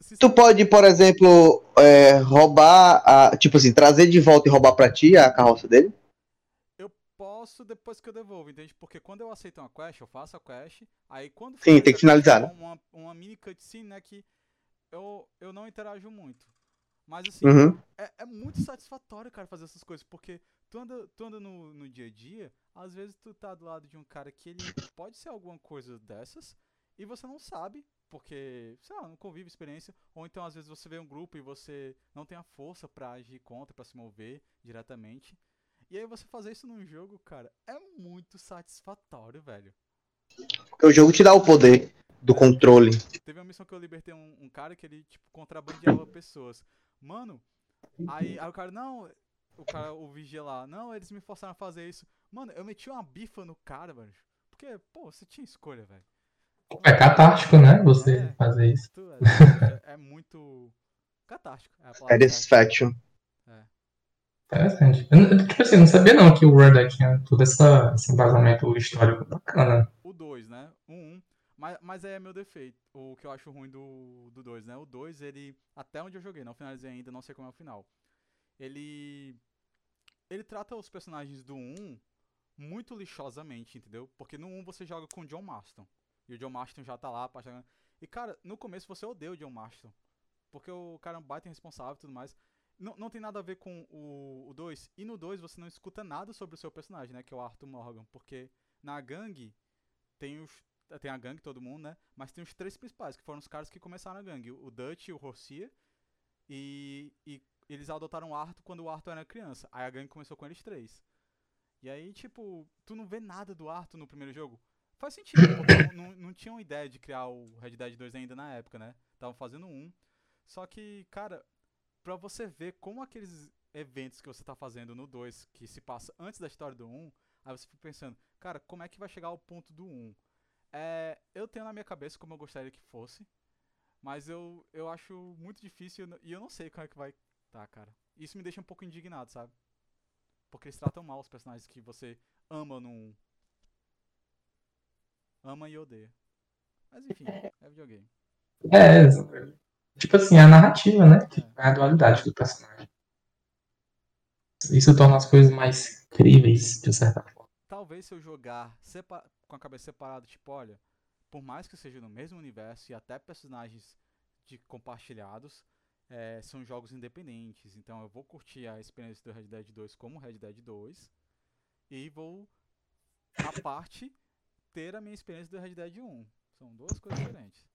se Tu pode, por exemplo, é, roubar, a, tipo assim, trazer de volta e roubar pra ti a carroça dele? Eu posso depois que eu devolvo, entende? Porque quando eu aceito uma quest, eu faço a quest, aí quando Sim, tem que finalizar, finaliza, uma, uma mini cutscene, né, que eu, eu não interajo muito. Mas assim, Uhum. é, é muito satisfatório, cara, fazer essas coisas, porque tu anda, tu anda no, no dia a dia, às vezes tu tá do lado de um cara que ele pode ser alguma coisa dessas, e você não sabe, porque, sei lá, não convive experiência, ou então às vezes você vê um grupo e você não tem a força pra agir contra, pra se mover diretamente. E aí você fazer isso num jogo, cara, é muito satisfatório, velho. Porque o jogo te dá o poder do controle. Teve uma missão que eu libertei um, um cara que ele, tipo, contrabandeava pessoas. Mano, aí, aí o cara, não, o cara, o vigia lá, não, eles me forçaram a fazer isso. Mano, eu meti uma bifa no cara, velho. Porque, pô, você tinha escolha, velho. É catártico, né? Você É. fazer isso. Tu- é, é muito catártico. É. Satisfaction. Interessante. Eu, tipo assim, eu não sabia não que o Red Dead tinha todo essa, esse embasamento histórico bacana. O 2, né? O 1. Um, mas, mas aí é meu defeito. O que eu acho ruim do 2, do dois, né? O 2, ele. Até onde eu joguei, não finalizei ainda, não sei como é o final. Ele. Ele trata os personagens do 1 um muito lixosamente, entendeu? Porque no 1 um você joga com o John Marston. E o John Marston já tá lá. pra- E cara, no começo você odeia o John Marston. Porque o cara é um baita responsável e tudo mais. Não, não tem nada a ver com o 2. E no 2 você não escuta nada sobre o seu personagem, né? Que é o Arthur Morgan. Porque na gangue tem os. Tem a gangue, todo mundo, né? Mas tem os três principais, que foram os caras que começaram a gangue. O Dutch, o Rossia. E, e eles adotaram o Arthur quando o Arthur era criança. Aí a gangue começou com eles três. E aí, tipo, tu não vê nada do Arthur no primeiro jogo. Faz sentido, porque não, não, não tinham ideia de criar o Red Dead 2 ainda na época, né? Estavam fazendo um. Só que, cara, pra você ver como aqueles eventos que você tá fazendo no 2, que se passa antes da história do 1, um, aí você fica pensando, cara, como é que vai chegar ao ponto do 1? Um? É, eu tenho na minha cabeça como eu gostaria que fosse, mas eu, eu acho muito difícil e eu não sei como é que vai tá, cara. Isso me deixa um pouco indignado, sabe? Porque eles tratam mal os personagens que você ama 1. Ama e odeia. Mas enfim, é videogame. É, tipo assim, a narrativa, né? Que é a dualidade do personagem. Isso torna as coisas mais críveis, de certa forma. Talvez se eu jogar com a cabeça separada, tipo, olha, por mais que seja no mesmo universo e até personagens de compartilhados, é, são jogos independentes. Então eu vou curtir a experiência do Red Dead 2 como Red Dead 2 e vou, à parte, ter a minha experiência do Red Dead 1. São duas coisas diferentes.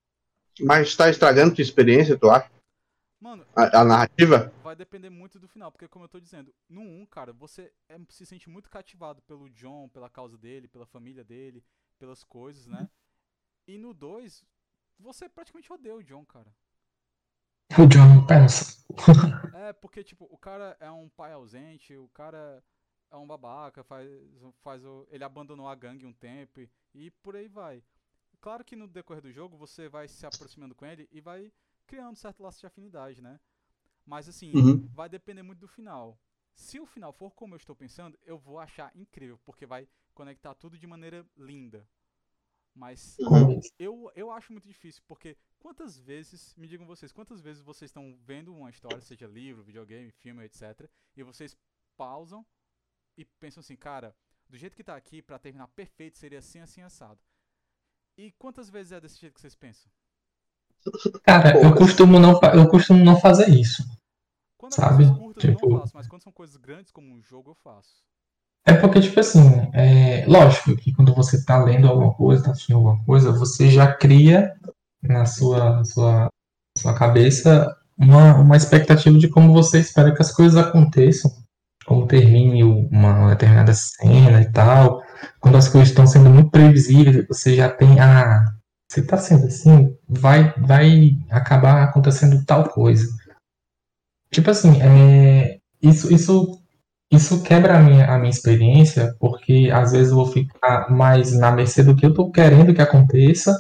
Mas tá estragando tua experiência, tu acha? Mano, A, a narrativa? vai depender muito do final, porque como eu tô dizendo, no 1, cara, você é- se sente muito cativado pelo John, pela causa dele, pela família dele, pelas coisas, né? E no 2, você praticamente odeia o John, cara. O John pensa. É, porque, tipo, o cara é um pai ausente, o cara é um babaca, faz, faz o, ele abandonou a gangue um tempo e, e por aí vai. Claro que no decorrer do jogo você vai se aproximando com ele e vai criando certo laço de afinidade, né? Mas assim, Uhum. vai depender muito do final. Se o final for como eu estou pensando, eu vou achar incrível, porque vai conectar tudo de maneira linda. Mas eu, eu acho muito difícil, porque quantas vezes, me digam vocês, quantas vezes vocês estão vendo uma história, seja livro, videogame, filme, etc., e vocês pausam e pensam assim, cara, do jeito que tá aqui, pra terminar perfeito, seria assim, assim, assado. E quantas vezes é desse jeito que vocês pensam? Cara, eu costumo não, eu costumo não fazer isso. Quando Sabe? curtas eu Tipo- não faço, mas quando são coisas grandes como um jogo eu faço. É porque, tipo assim, é lógico que quando você tá lendo alguma coisa, tá assistindo alguma coisa, você já cria na sua, sua, sua cabeça uma, uma expectativa de como você espera que as coisas aconteçam, como termine uma determinada cena e tal. Quando as coisas estão sendo muito previsíveis, você já tem, ah, se tá sendo assim, vai, vai acabar acontecendo tal coisa. Tipo assim, é, isso, isso isso quebra a minha, a minha experiência, porque às vezes eu vou ficar mais na mercê do que eu tô querendo que aconteça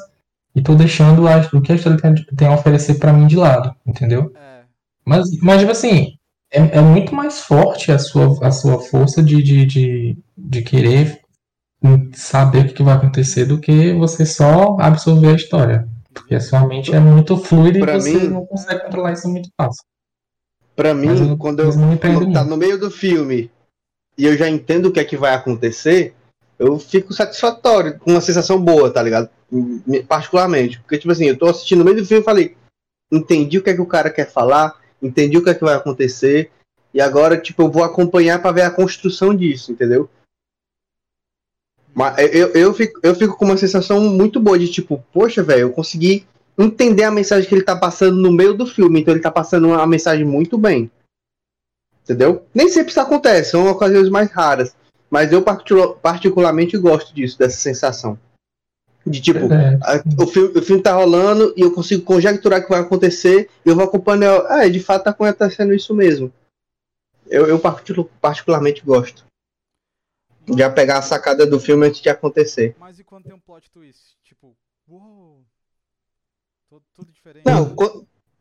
e tô deixando a- o que a história tem, tem a oferecer pra mim de lado, entendeu? É, Mas, mas tipo assim, é, é muito mais forte a sua, a sua força de, de, de, de querer saber o que que vai acontecer do que você só absorver a história. Porque a sua mente é muito fluida e Pra você mim- não consegue controlar isso muito fácil. Pra mim, eu- quando eu eu tá no meio do filme e eu já entendo o que é que vai acontecer, eu fico satisfatório, com uma sensação boa, tá ligado? Me- Particularmente. Porque, tipo assim, eu tô assistindo no meio do filme e falei, entendi o que é que o cara quer falar, entendi o que é que vai acontecer, e agora, tipo, eu vou acompanhar pra ver a construção disso, entendeu? Mas eu, eu, fico, eu fico com uma sensação muito boa de tipo, poxa, velho, eu consegui entender a mensagem que ele tá passando no meio do filme, então ele tá passando uma mensagem muito bem. Entendeu? Nem sempre isso acontece, são ocasiões mais raras. Mas eu particu- particularmente gosto disso, dessa sensação. De tipo, É, a- o, filme, o filme tá rolando e eu consigo conjecturar o que vai acontecer e eu vou acompanhando. Ah, de fato tá acontecendo isso mesmo. Eu, eu particu- particularmente gosto. Já pegar a sacada do filme antes de acontecer. Mas e quando tem um plot twist? Tipo, uou! Tudo, tudo diferente. Não,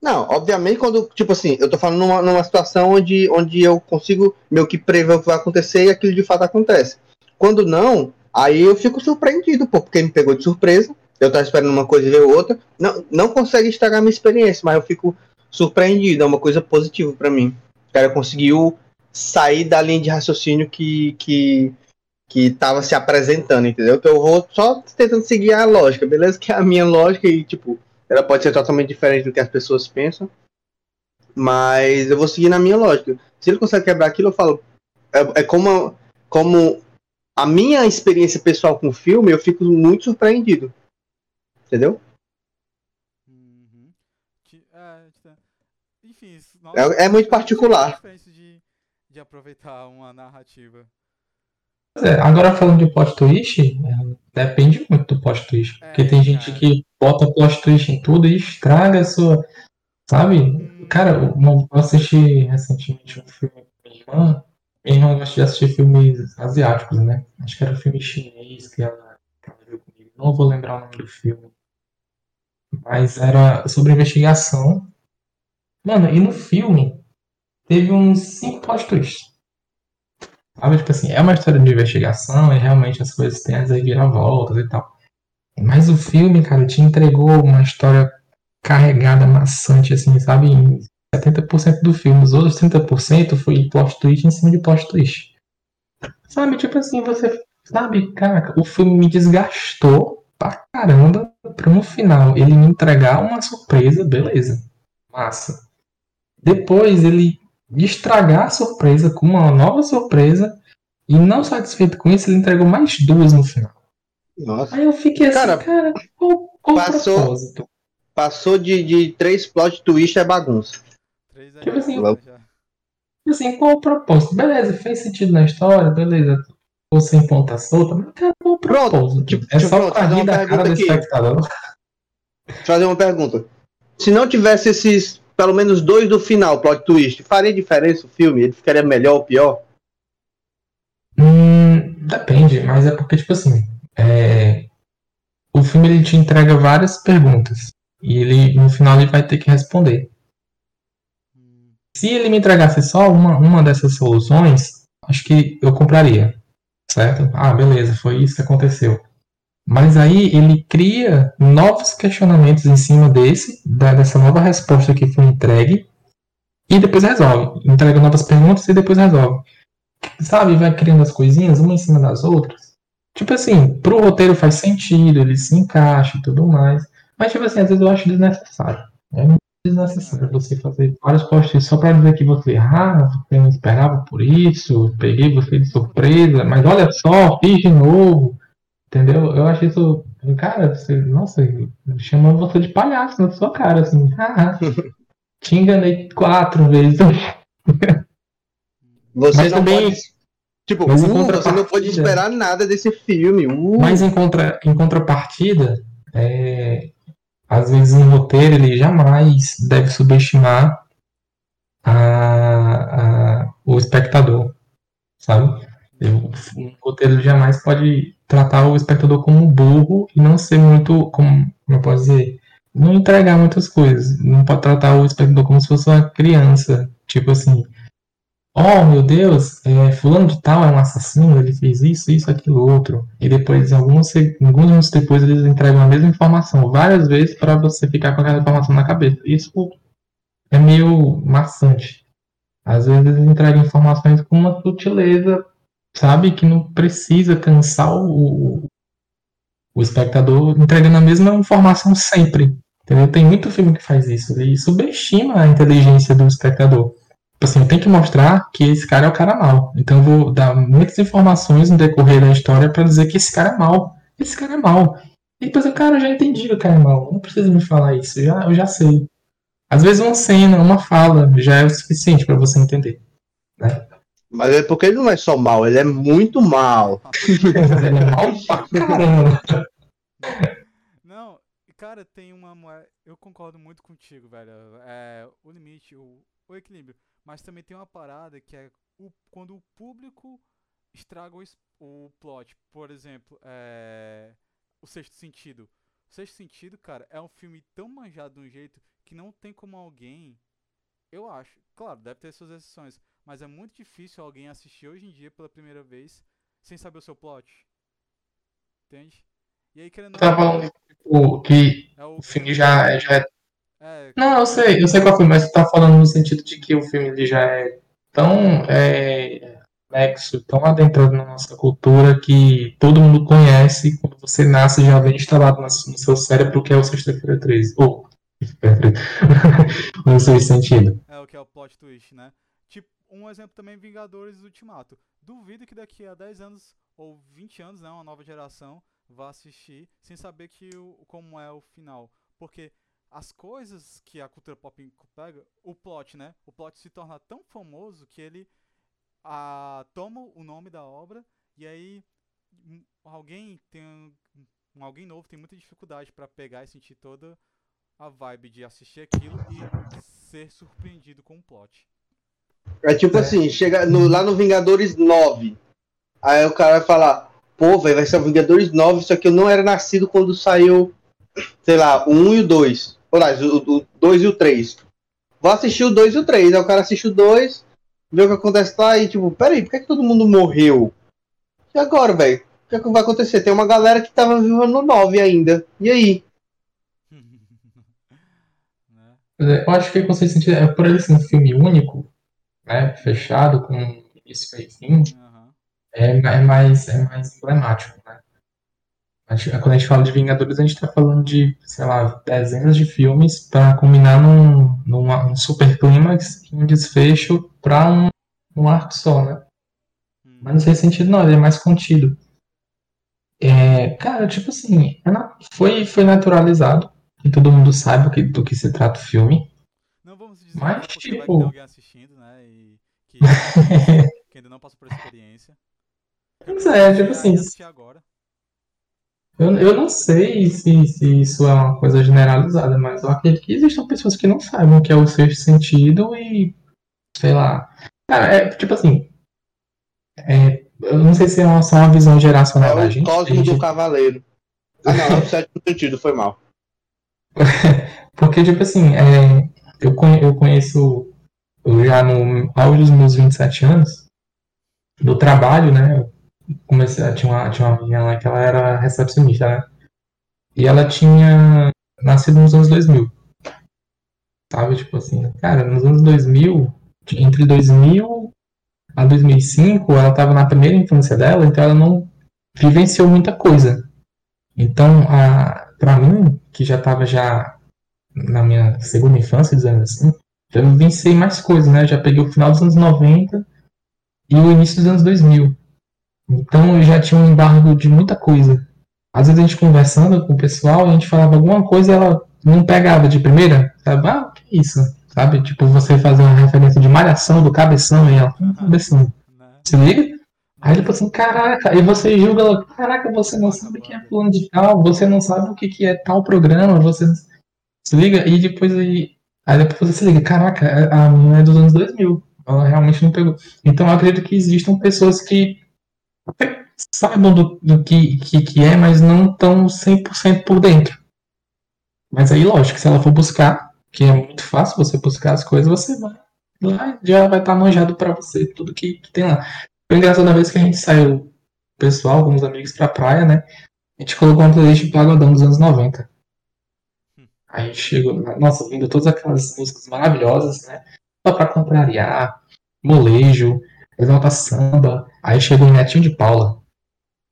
não, obviamente quando, tipo assim, eu tô falando numa, numa situação onde, onde eu consigo meio que prever o que vai acontecer e aquilo de fato acontece. Quando não, aí eu fico surpreendido, pô, porque me pegou de surpresa. Eu tava esperando uma coisa e veio outra. Não, não consegue estragar minha experiência, mas eu fico surpreendido, é uma coisa positiva pra mim. O cara conseguiu sair da linha de raciocínio que, que, que tava se apresentando, entendeu? Então eu vou só tentando seguir a lógica, beleza? Que é a minha lógica e, tipo, ela pode ser totalmente diferente do que as pessoas pensam, mas eu vou seguir na minha lógica. Se ele consegue quebrar aquilo, eu falo. É, é como, como a minha experiência pessoal com o filme, eu fico muito surpreendido. Entendeu? Uhum. Que- é. Enfim, isso- É- é muito isso particular. de, de aproveitar uma narrativa. Pois é, agora falando de plot twist, é, depende muito do plot twist. Porque É, tem gente cara. que bota plot twist em tudo e estraga a sua. Sabe? Hum, Cara, eu eu assisti recentemente um filme com minha irmã. Minha irmã gosta de assistir filmes asiáticos, né? Acho que era um filme chinês que ela, que ela viu comigo. Não vou lembrar o nome do filme. Mas era sobre investigação. Mano, e no filme teve uns cinco plot twists. Sabe, tipo assim, é uma história de investigação e realmente as coisas têm as reviravoltas e tal. Mas o filme, cara, te entregou uma história carregada, maçante, assim, sabe? Em 70% do filme. Os outros 30% foi plot twist em cima de plot twist. Sabe, tipo assim, você. Sabe, cara, o filme me desgastou pra caramba pra no final ele me entregar uma surpresa, beleza. Massa. Depois ele estragar a surpresa com uma nova surpresa e não satisfeito com isso, ele entregou mais duas no final. Nossa. Aí eu fiquei assim, Cara, cara, qual, qual passou- propósito? Passou de, de três plot twist é bagunça. Três Tipo assim, aí, já. Assim, qual o propósito? Beleza, fez sentido na história, beleza. Ou sem ponta solta, mas cara, qual o Pronto, propósito? tipo, é tipo, só pronto, pra rir da cara do aqui. espectador. Vou fazer uma pergunta. Se não tivesse esses, pelo menos dois do final, plot twist, faria diferença o filme? Ele ficaria melhor ou pior? Hum, depende, mas é porque, tipo assim, é, o filme ele te entrega várias perguntas. E ele, no final, ele vai ter que responder. Se ele me entregasse só uma, uma dessas soluções, acho que eu compraria. Certo? Ah, beleza, foi isso que aconteceu. Mas aí ele cria novos questionamentos em cima desse, dessa nova resposta que foi entregue, e depois resolve. Entrega novas perguntas e depois resolve. Sabe? Vai criando as coisinhas uma em cima das outras. Tipo assim, pro roteiro faz sentido, ele se encaixa e tudo mais. Mas, tipo assim, às vezes eu acho desnecessário. É muito desnecessário você fazer vários posts só pra dizer que você, ah, você não esperava por isso, peguei você de surpresa, mas olha só, fiz de novo. Entendeu? Eu acho isso. Cara, você, nossa, chamando você de palhaço na sua cara, assim. Ah, te enganei quatro vezes. Você Mas não também- pode. Tipo, mas uh, você não pode esperar nada desse filme. Uh, Mas em, contra, em contrapartida, é, às vezes um roteiro ele jamais deve subestimar a- a- o espectador, sabe? Eu- Um roteiro jamais pode tratar o espectador como burro e não ser muito, como eu posso dizer, não entregar muitas coisas. Não pode tratar o espectador como se fosse uma criança. Tipo assim, oh meu Deus, é, fulano de tal é um assassino, ele fez isso, isso, aquilo, outro. E depois, alguns, alguns minutos depois, eles entregam a mesma informação várias vezes para você ficar com aquela informação na cabeça. Isso é meio maçante. Às vezes eles entregam informações com uma sutileza, sabe, que não precisa cansar o, o espectador entregando a mesma informação sempre. Entendeu? Tem muito filme que faz isso. Ele subestima a inteligência do espectador. Tipo assim, eu tenho que mostrar que esse cara é o cara mal. Então eu vou dar muitas informações no decorrer da história para dizer que esse cara é mal. Esse cara é mal. E depois o cara eu já entendi que o cara é mal. Não precisa me falar isso. Eu já, eu já sei. Às vezes uma cena, uma fala já é o suficiente para você entender. Mas é porque ele não é só mal, ele é muito mal. Ele é mal pra caramba. Não, cara, tem uma moeda. Eu concordo muito contigo, velho. É, o limite, o, o equilíbrio. Mas também tem uma parada que é o, quando o público estraga o, o plot. Por exemplo, é, o Sexto Sentido. O Sexto Sentido, cara, é um filme tão manjado de um jeito que não tem como alguém. Eu acho, claro, deve ter suas exceções, mas é muito difícil alguém assistir hoje em dia pela primeira vez sem saber o seu plot. Entende? E aí, querendo Tá não, falando que é o filme já, já é É, Não, eu sei, eu sei qual foi, mas você tá falando no sentido de que o filme ele já é tão é, nexo, tão adentrado na nossa cultura que todo mundo conhece, quando você nasce já vem instalado no, seu cérebro que é o Sexta-feira 13. Ou, Sexta-feira 13. no seu sentido. é o que é o plot twist, né? Tipo, um exemplo também, Vingadores Ultimato. Duvido que daqui a 10 anos, ou 20 anos, né, uma nova geração, vá assistir sem saber que o, como é o final. Porque as coisas que a cultura pop pega, o plot, né? O plot se torna tão famoso que ele ah, toma o nome da obra e aí hum, alguém tem alguém novo tem muita dificuldade pra pegar e sentir toda a vibe de assistir aquilo e ser surpreendido com o plot. É tipo É. assim, chega no- lá no Vingadores 9. Aí o cara vai falar, pô, velho, vai ser o Vingadores 9, só que eu não era nascido quando saiu, sei lá, o 1 e o 2. Ou lá, o, o 2 e o 3. Vou assistir o 2 e o 3. Aí o cara assiste o 2, vê o que acontece lá e tipo, peraí, por que, que todo mundo morreu? E agora, velho? O que, é que vai acontecer? Tem uma galera que tava viva no 9 ainda. E aí? Eu acho que de sentido é por ele ser um filme único, né, fechado, com início e fim, Aham. é, é mais, é mais emblemático, né? Quando a gente fala de Vingadores, a gente tá falando de, sei lá, dezenas de filmes para combinar num, numa- um super clímax e um desfecho para um, um arco só, né? Hum. Mas não faz sentido não, ele é mais contido. É, cara, tipo assim, é foi, foi naturalizado, que todo mundo saiba o que- do que se trata o filme. Não vamos dizer Mas, vai tipo- tem alguém assistindo, né? E que, que ainda não passou por experiência. Pois é, tipo assim, agora. Eu, eu não sei se, se isso é uma coisa generalizada, mas eu acredito que existam pessoas que não saibam o que é o sexto sentido e, sei lá. Cara, é tipo assim. é, eu não sei se é uma, só uma visão É geracional da o gente. Cosmo a gente- do Cavaleiro. Ah, não, é o sétimo sentido, foi mal. Porque, tipo assim, é, eu, conhe- eu conheço, eu já no auge dos meus 27 anos, do trabalho, né? Comecei, tinha, uma, tinha uma menina lá que ela era recepcionista, né? E ela tinha nascido nos anos 2000. Sabe? Tipo assim, cara, nos anos 2000, entre 2000 a 2005, ela tava na primeira infância dela, então ela não vivenciou muita coisa. Então, a, pra mim, que já tava já na minha segunda infância, dizendo assim, já vivenciei mais coisas, né? Já peguei o final dos anos 90 e o início dos anos 2000. Então eu já tinha um embargo de muita coisa. Às vezes a gente conversando com o pessoal, a gente falava alguma coisa e ela não pegava de primeira, sabe? Ah, o que é isso? Sabe? Tipo, você fazer uma referência de malhação do cabeção e ela, "Hum, cabeção. Né? Se liga? Aí ele falou assim, caraca, e você julga ela, caraca, você não sabe quem é fulano de tal, você não sabe o que, que é tal programa, você se liga, e depois aí, aí depois você se liga, caraca, a minha é dos anos 2000, ela realmente não pegou. Então eu acredito que existam pessoas que saibam do, do que, que, que é, mas não estão 100% por dentro. Mas aí, lógico, se ela for buscar, que é muito fácil você buscar as coisas, você vai lá já vai estar manjado pra você, tudo que, que tem lá. Foi engraçado na vez que a gente saiu, o pessoal, alguns amigos pra praia, né? A gente colocou uma playlist Pagodão dos anos 90. Aí a gente chegou, nossa, ouvindo todas aquelas músicas maravilhosas, né? Só pra contrariar, molejo, levanta samba. Aí chegou o Netinho de Paula.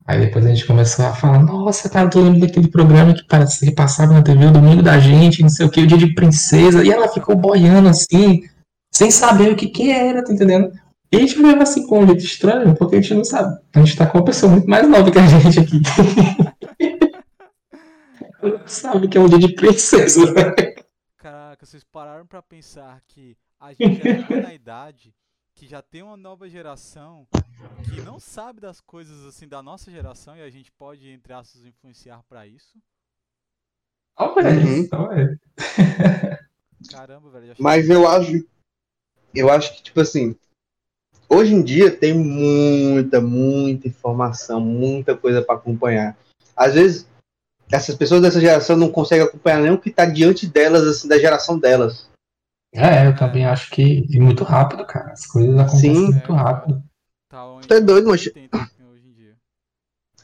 Aí depois a gente começou a falar, nossa, cara, tu lembra daquele programa que passava na TV o domingo da gente, não sei o que, o dia de princesa, e ela ficou boiando assim, sem saber o que que era, tá entendendo? E a gente leva assim com um jeito estranho, porque a gente não sabe. A gente tá com uma pessoa muito mais nova que a gente aqui. Sabe que é um dia de princesa. Caraca, vocês pararam pra pensar que a gente já na idade que já tem uma nova geração que não sabe das coisas assim da nossa geração e a gente pode, entre aspas, influenciar pra isso? Talvez, talvez. Caramba, velho. Mas eu acho. Eu acho que, tipo assim. Hoje em dia tem muita, muita informação, muita coisa pra acompanhar. Às vezes, essas pessoas dessa geração não conseguem acompanhar nem o que tá diante delas, assim, da geração delas. É, eu também acho que é muito rápido, cara. As coisas acontecem Sim. muito rápido. Tá onde é doido, mas- 80 hoje em dia.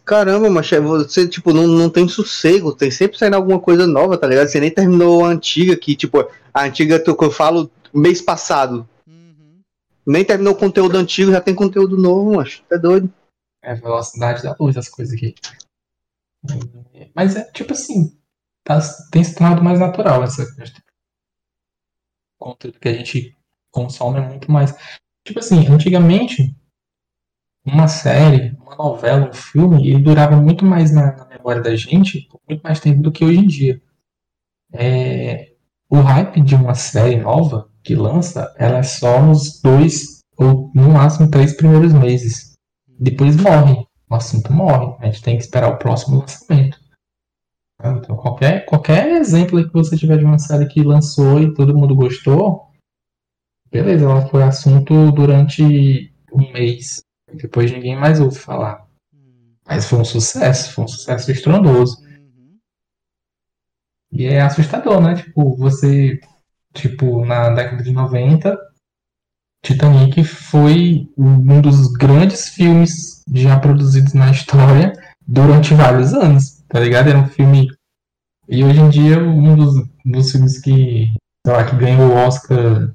Caramba, mas você, tipo, não, não tem sossego, tem sempre saindo alguma coisa nova, tá ligado? Você nem terminou a antiga, que, tipo, a antiga que eu falo mês passado. Uhum. Nem terminou o conteúdo antigo, já tem conteúdo novo, macho. É doido. É a velocidade da luz, as coisas aqui. Mas é tipo assim, tá, tem se tornado mais natural essa conteúdo que a gente consome é muito mais. Tipo assim, antigamente, uma série, uma novela, um filme, ele durava muito mais na, na memória da gente, por muito mais tempo do que hoje em dia. É, o hype de uma série nova que lança, ela é só nos dois ou no máximo três primeiros meses depois morre. O assunto morre. A gente tem que esperar o próximo lançamento. Então, qualquer, qualquer exemplo que você tiver de uma série que lançou e todo mundo gostou, beleza, ela foi assunto durante um mês. Depois ninguém mais ouve falar. Hum. Mas foi um sucesso, foi um sucesso estrondoso. Uhum. E é assustador, né? Tipo, você, tipo, na década de 90, Titanic foi um dos grandes filmes já produzidos na história durante vários anos, tá ligado? Era um filme. E hoje em dia, um dos, dos filmes que, sei lá, que ganhou o Oscar,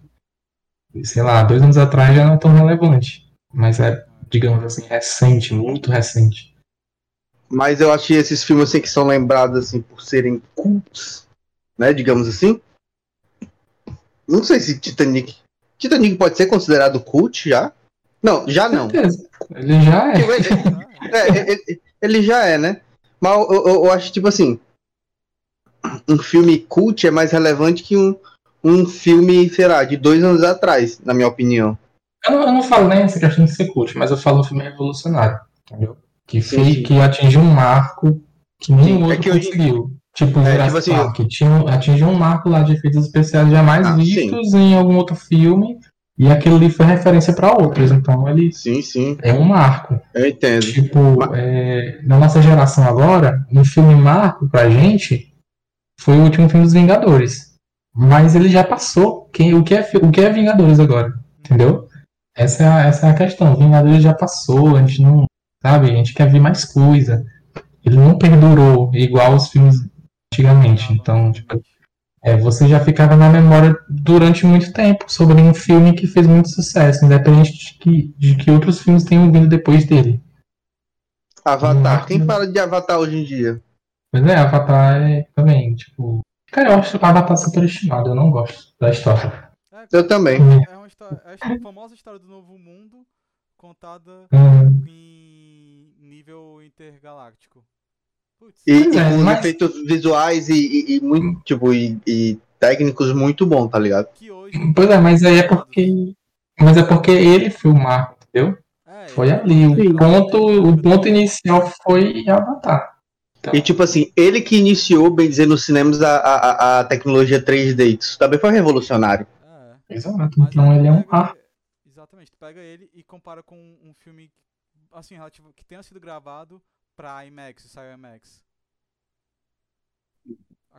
sei lá, dois anos atrás já não é tão relevante. Mas é, digamos assim, recente, muito recente. Mas eu achei esses filmes assim que são lembrados assim por serem cultos, né? Digamos assim. Não sei se Titanic. Titanic pode ser considerado cult já? Não, já não. Ele já é. É, ele, ele já é, né? Mas eu, eu- eu acho, tipo assim, um filme cult é mais relevante que um, um filme, sei lá, de dois anos atrás, na minha opinião. Eu não, eu não falo nem essa questão de ser cult, mas eu falo um filme revolucionário, entendeu? Que, Sim, fez, sim. que atingiu um marco que nenhum Sim, é outro que hoje- conseguiu. Tipo, É, Jurassic tipo assim, Park, tinha, atingiu um marco lá de efeitos especiais jamais Ah, vistos em algum outro filme, e aquilo ali foi referência para outros, então ele Sim, sim, é um marco. eu entendo. Tipo, é, na nossa geração agora, um filme marco pra gente foi o último filme dos Vingadores. Mas ele já passou. Quem, o, que é, o que é Vingadores agora? Entendeu? Essa é, a, essa é a questão. Vingadores já passou, a gente não. Sabe? A gente quer ver mais coisa. Ele não perdurou igual os filmes antigamente. Então, tipo, é, você já ficava na memória durante muito tempo sobre um filme que fez muito sucesso, independente de que, de que outros filmes tenham vindo depois dele. Avatar. Hum. Quem fala de Avatar hoje em dia? Mas é, Avatar é também, tipo. Cara, eu acho o Avatar superestimado, eu não gosto da história. É, Eu também. É uma história, é a famosa história do Novo Mundo contada Hum, em nível intergaláctico. E, e é, com mas- efeitos visuais e, e- e muito, tipo, e, e técnicos muito bom, tá ligado? Pois é, mas aí é porque. Mas é porque ele foi o marco, entendeu? É, Foi ele- ali. O ponto, o ponto inicial foi Avatar. Então, E tipo assim, ele que iniciou, bem dizer, nos cinemas a, a, a- tecnologia 3D. Isso também foi revolucionário. É. exato. Mas Então ele é um marco. Exatamente, tu pega ele e compara com um filme assim, relativo, que tenha sido gravado pra IMAX, saiu IMAX.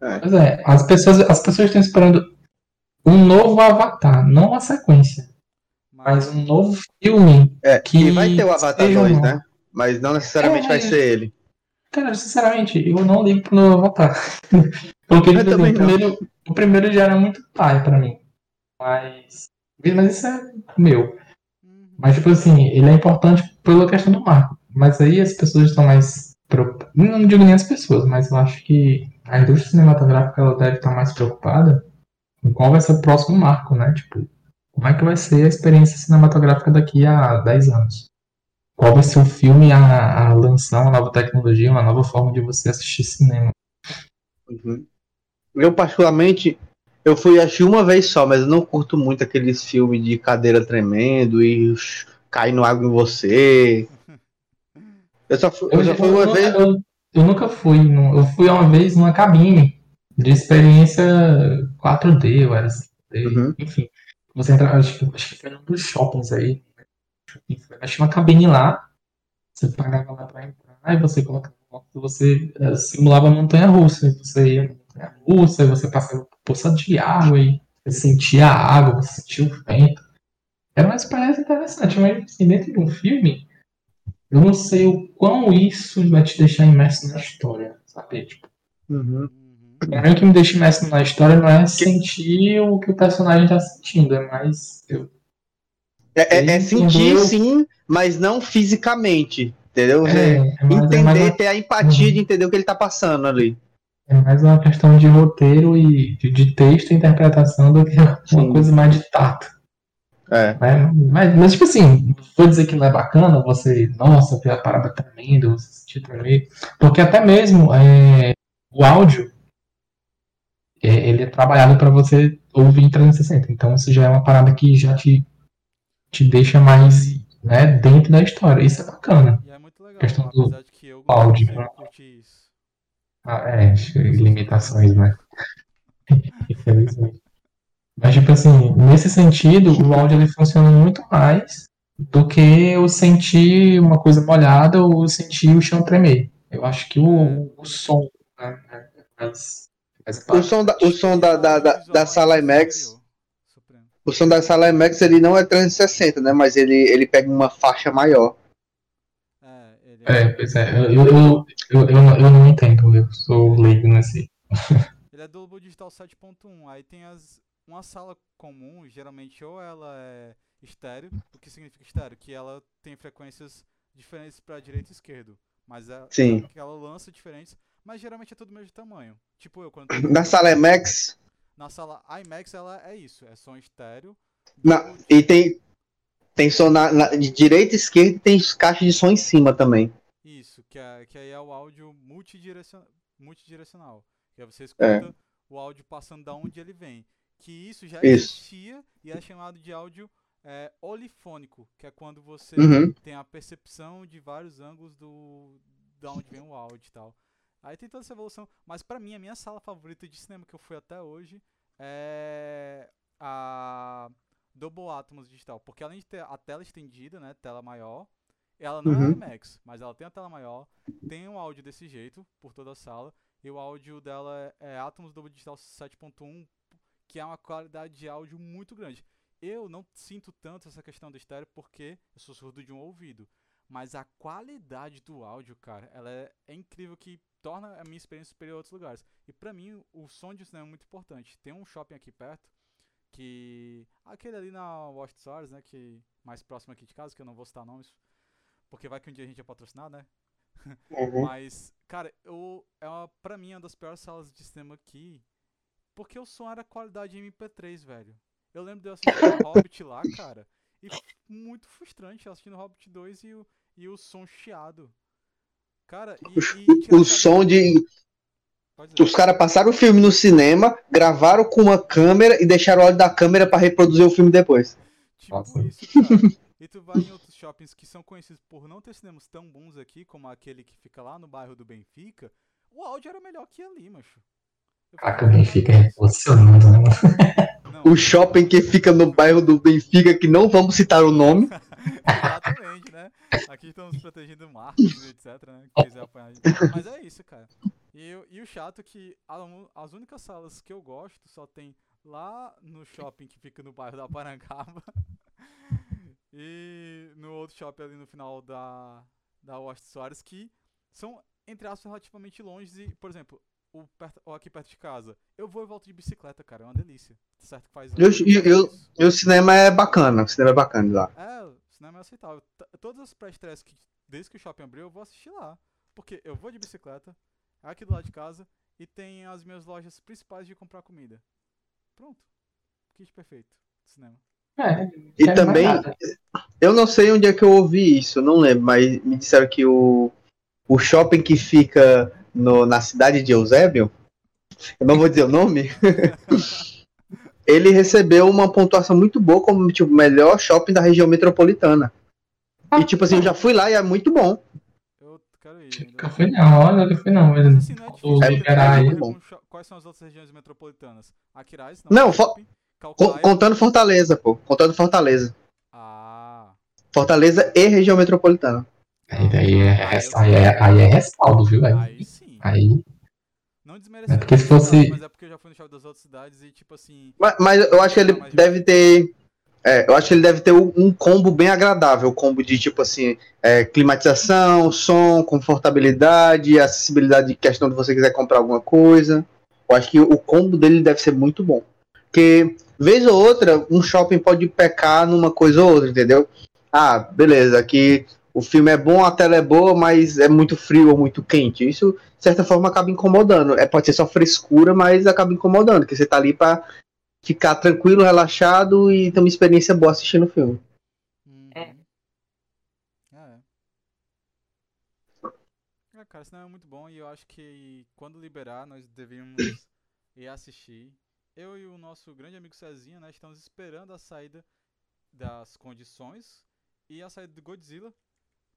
É. Pois é, as pessoas, as pessoas estão esperando. um novo Avatar, não a sequência, mas um novo filme. É, Que vai ter o Avatar seja 2, um- né? Mas não necessariamente É, vai ser ele. Cara, sinceramente, eu não ligo pro novo Avatar. Porque também o, primeiro, o primeiro já era muito pai pra mim. Mas. Mas isso é meu. Uhum. Mas, tipo assim, ele é importante pela questão do marco. Mas aí as pessoas estão mais. Não digo nem as pessoas, mas eu acho que a indústria cinematográfica ela deve estar mais preocupada em qual vai ser o próximo marco, né? Tipo, como é que vai ser a experiência cinematográfica daqui a 10 anos? Qual vai ser o filme a, a lançar uma nova tecnologia, uma nova forma de você assistir cinema? Uhum. Eu, particularmente, eu fui assistir uma vez só, mas eu não curto muito aqueles filmes de cadeira tremendo e sh- caindo água em você. Eu só fui, eu só fui uma eu, vez. eu- eu nunca fui. Eu fui uma vez numa cabine de experiência 4D, ou era 5D, Uhum. enfim. Você entra, acho, que- acho que foi num dos shoppings aí. Que uma cabine lá. Você pagava lá pra entrar e você colocava você eh, simulava a montanha russa. Você ia na montanha russa, e você passava por poça de água e você sentia a água, você sentia o vento. Era uma experiência interessante, mas assim, dentro de um filme, eu não sei o quão isso vai te deixar imerso na história, sabe? Tipo, Uhum. Pra mim o que me deixa imerso na história não é sentir o que o personagem tá sentindo, é mais eu É, é- é Entendeu? sentir sim, mas não fisicamente. Entendeu? é, é mais, é, entender, uma, ter a empatia Uhum. de entender o que ele tá passando ali. é mais uma questão de roteiro e de, de texto e interpretação do que uma Sim. coisa mais de tato. É. né? Mas, mas, tipo assim, vou dizer que não é bacana você, nossa, ver a parada tremendo, você sentir tremer. Porque até mesmo é, o áudio, é, ele é trabalhado para você ouvir em 360. Então isso já é uma parada que já te, te deixa mais né, dentro da história. Isso é bacana. E é muito legal, Questão do apesar de que eu áudio, né? Ah, é, limitações, né? Infelizmente. Mas, tipo assim, nesse sentido, o áudio ele funciona muito mais do que eu sentir uma coisa molhada ou sentir o chão tremer. Eu acho que o, o som né, é mais, mais O som da, o som da, da, da, da sala IMAX, o som da sala IMAX ele não é 360, né? Mas ele, ele pega uma faixa maior. É, ele É, pois é, eu, eu, eu, eu, eu não, eu não entendo, eu sou leigo nesse. Ele é Dolby Digital 7.1. Aí tem as uma sala comum, geralmente ou ela é estéreo, o que significa estéreo, que ela tem frequências diferentes para direita e esquerda, mas é Sim. que ela lança diferentes, mas geralmente é tudo do mesmo tamanho. Tipo eu quando Na sala IMAX, na sala IMAX ela é isso, é som estéreo. na, e tem, tem som na, na- de direita e esquerda e tem caixa de som em cima também. Isso, que, é, que aí é o áudio multidirecion, multidirecional. Que aí você escuta É. o áudio passando da onde ele vem. Que isso já Isso. existia e é chamado de áudio é, olifônico, que é quando você Uhum. tem a percepção de vários ângulos do da onde vem o áudio e tal. Aí tem toda essa evolução, mas pra mim a minha sala favorita de cinema que eu fui até hoje é a Double Atmos digital, porque além de ter a tela estendida, né, tela maior, ela não é Uhum. IMAX, mas ela tem a tela maior, tem um áudio desse jeito por toda a sala, e o áudio dela é, é Atomos Double Digital 7.1, que é uma qualidade de áudio muito grande. Eu não sinto tanto essa questão do estéreo porque eu sou surdo de um ouvido. Mas a qualidade do áudio, cara, ela é, é incrível que torna a minha experiência superior a outros lugares. E pra mim, o som de cinema é muito importante. Tem um shopping aqui perto que. Aquele ali na Watch Stars, né? Que mais próximo aqui de casa, que eu não vou citar nomes. Porque vai que um dia a gente é patrocinado, né? Mas, cara, eu, é uma, pra mim é uma das piores salas de cinema aqui. Porque o som era qualidade MP3, velho. Eu lembro de eu assistindo Hobbit lá, cara. E muito frustrante assistindo Hobbit 2 e o, e o som chiado. Cara, e. e O, som de. Os caras passaram o filme no cinema, gravaram com uma câmera e deixaram o áudio da câmera pra reproduzir o filme depois. Tipo Nossa. isso, cara. E tu vai em outros shoppings que são conhecidos por não ter cinemas tão bons aqui, como aquele que fica lá no bairro do Benfica, o áudio era melhor que ali, macho. Caraca, o Benfica é revolucionando, né? mano? O shopping que fica no bairro do Benfica, que não vamos citar o nome. Exatamente, né? Aqui estamos protegendo marcas etc, né? Que quiser apanhar. Mas é isso, cara. E, e o chato é que a- as únicas salas que eu gosto só tem lá no shopping que fica no bairro da Parangaba. e no outro shopping ali no final da, da Washington Soares, que são, entre aspas, relativamente longe. E, por exemplo, o, perto, o aqui perto de casa, eu vou e volto de bicicleta, cara, é uma delícia. Certo que faz Eu- eu- eu. E o cinema é bacana, o cinema é bacana lá. É, o cinema é aceitável. T- Todas as pré-estreias que desde que o shopping abriu, eu vou assistir lá. Porque eu vou de bicicleta, é aqui do lado de casa, e tem as minhas lojas principais de comprar comida. Pronto. Kit perfeito. Cinema. É, E quero também, eu não sei onde é que eu ouvi isso, não lembro, mas me disseram que o, o shopping que fica no, na cidade de Eusébio, eu não vou dizer o nome, ele recebeu uma pontuação muito boa como tipo, melhor shopping da região metropolitana. E tipo assim, eu já fui lá e é muito bom. Eu quero ir. ainda Nunca não. fui não, olha, nunca fui não. Mas assim, não é difícil. É- é muito bom. Quais são as outras regiões metropolitanas? Aquiraz? Não, fo- shopping. Calcaia. contando Fortaleza, pô. Contando Fortaleza. Ah. Fortaleza e região metropolitana. aí, daí é, aí, é, aí é ressaldo, viu? Aí, Aí. Aí Não desmerecendo. É porque se fosse- Mas é porque eu já fui no shopping das outras cidades e, tipo assim. Mas, mas eu acho que ele deve ter. é, eu acho que ele deve ter um combo bem agradável. Combo de tipo assim, é, climatização, som, confortabilidade, acessibilidade de questão de você quiser comprar alguma coisa. Eu acho que o combo dele deve ser muito bom. Porque, vez ou outra, um shopping pode pecar numa coisa ou outra, entendeu? Ah, beleza, aqui o filme é bom, a tela é boa, mas é muito frio ou muito quente. Isso, de certa forma, acaba incomodando. É, pode ser só frescura, mas acaba incomodando, porque você tá ali pra ficar tranquilo, relaxado e ter uma experiência boa assistindo o filme. Uhum. É. É. É, cara, cinema é muito bom e eu acho que quando liberar nós devíamos ir assistir. Eu e o nosso grande amigo Cezinha, né, estamos esperando a saída das condições e a saída do Godzilla.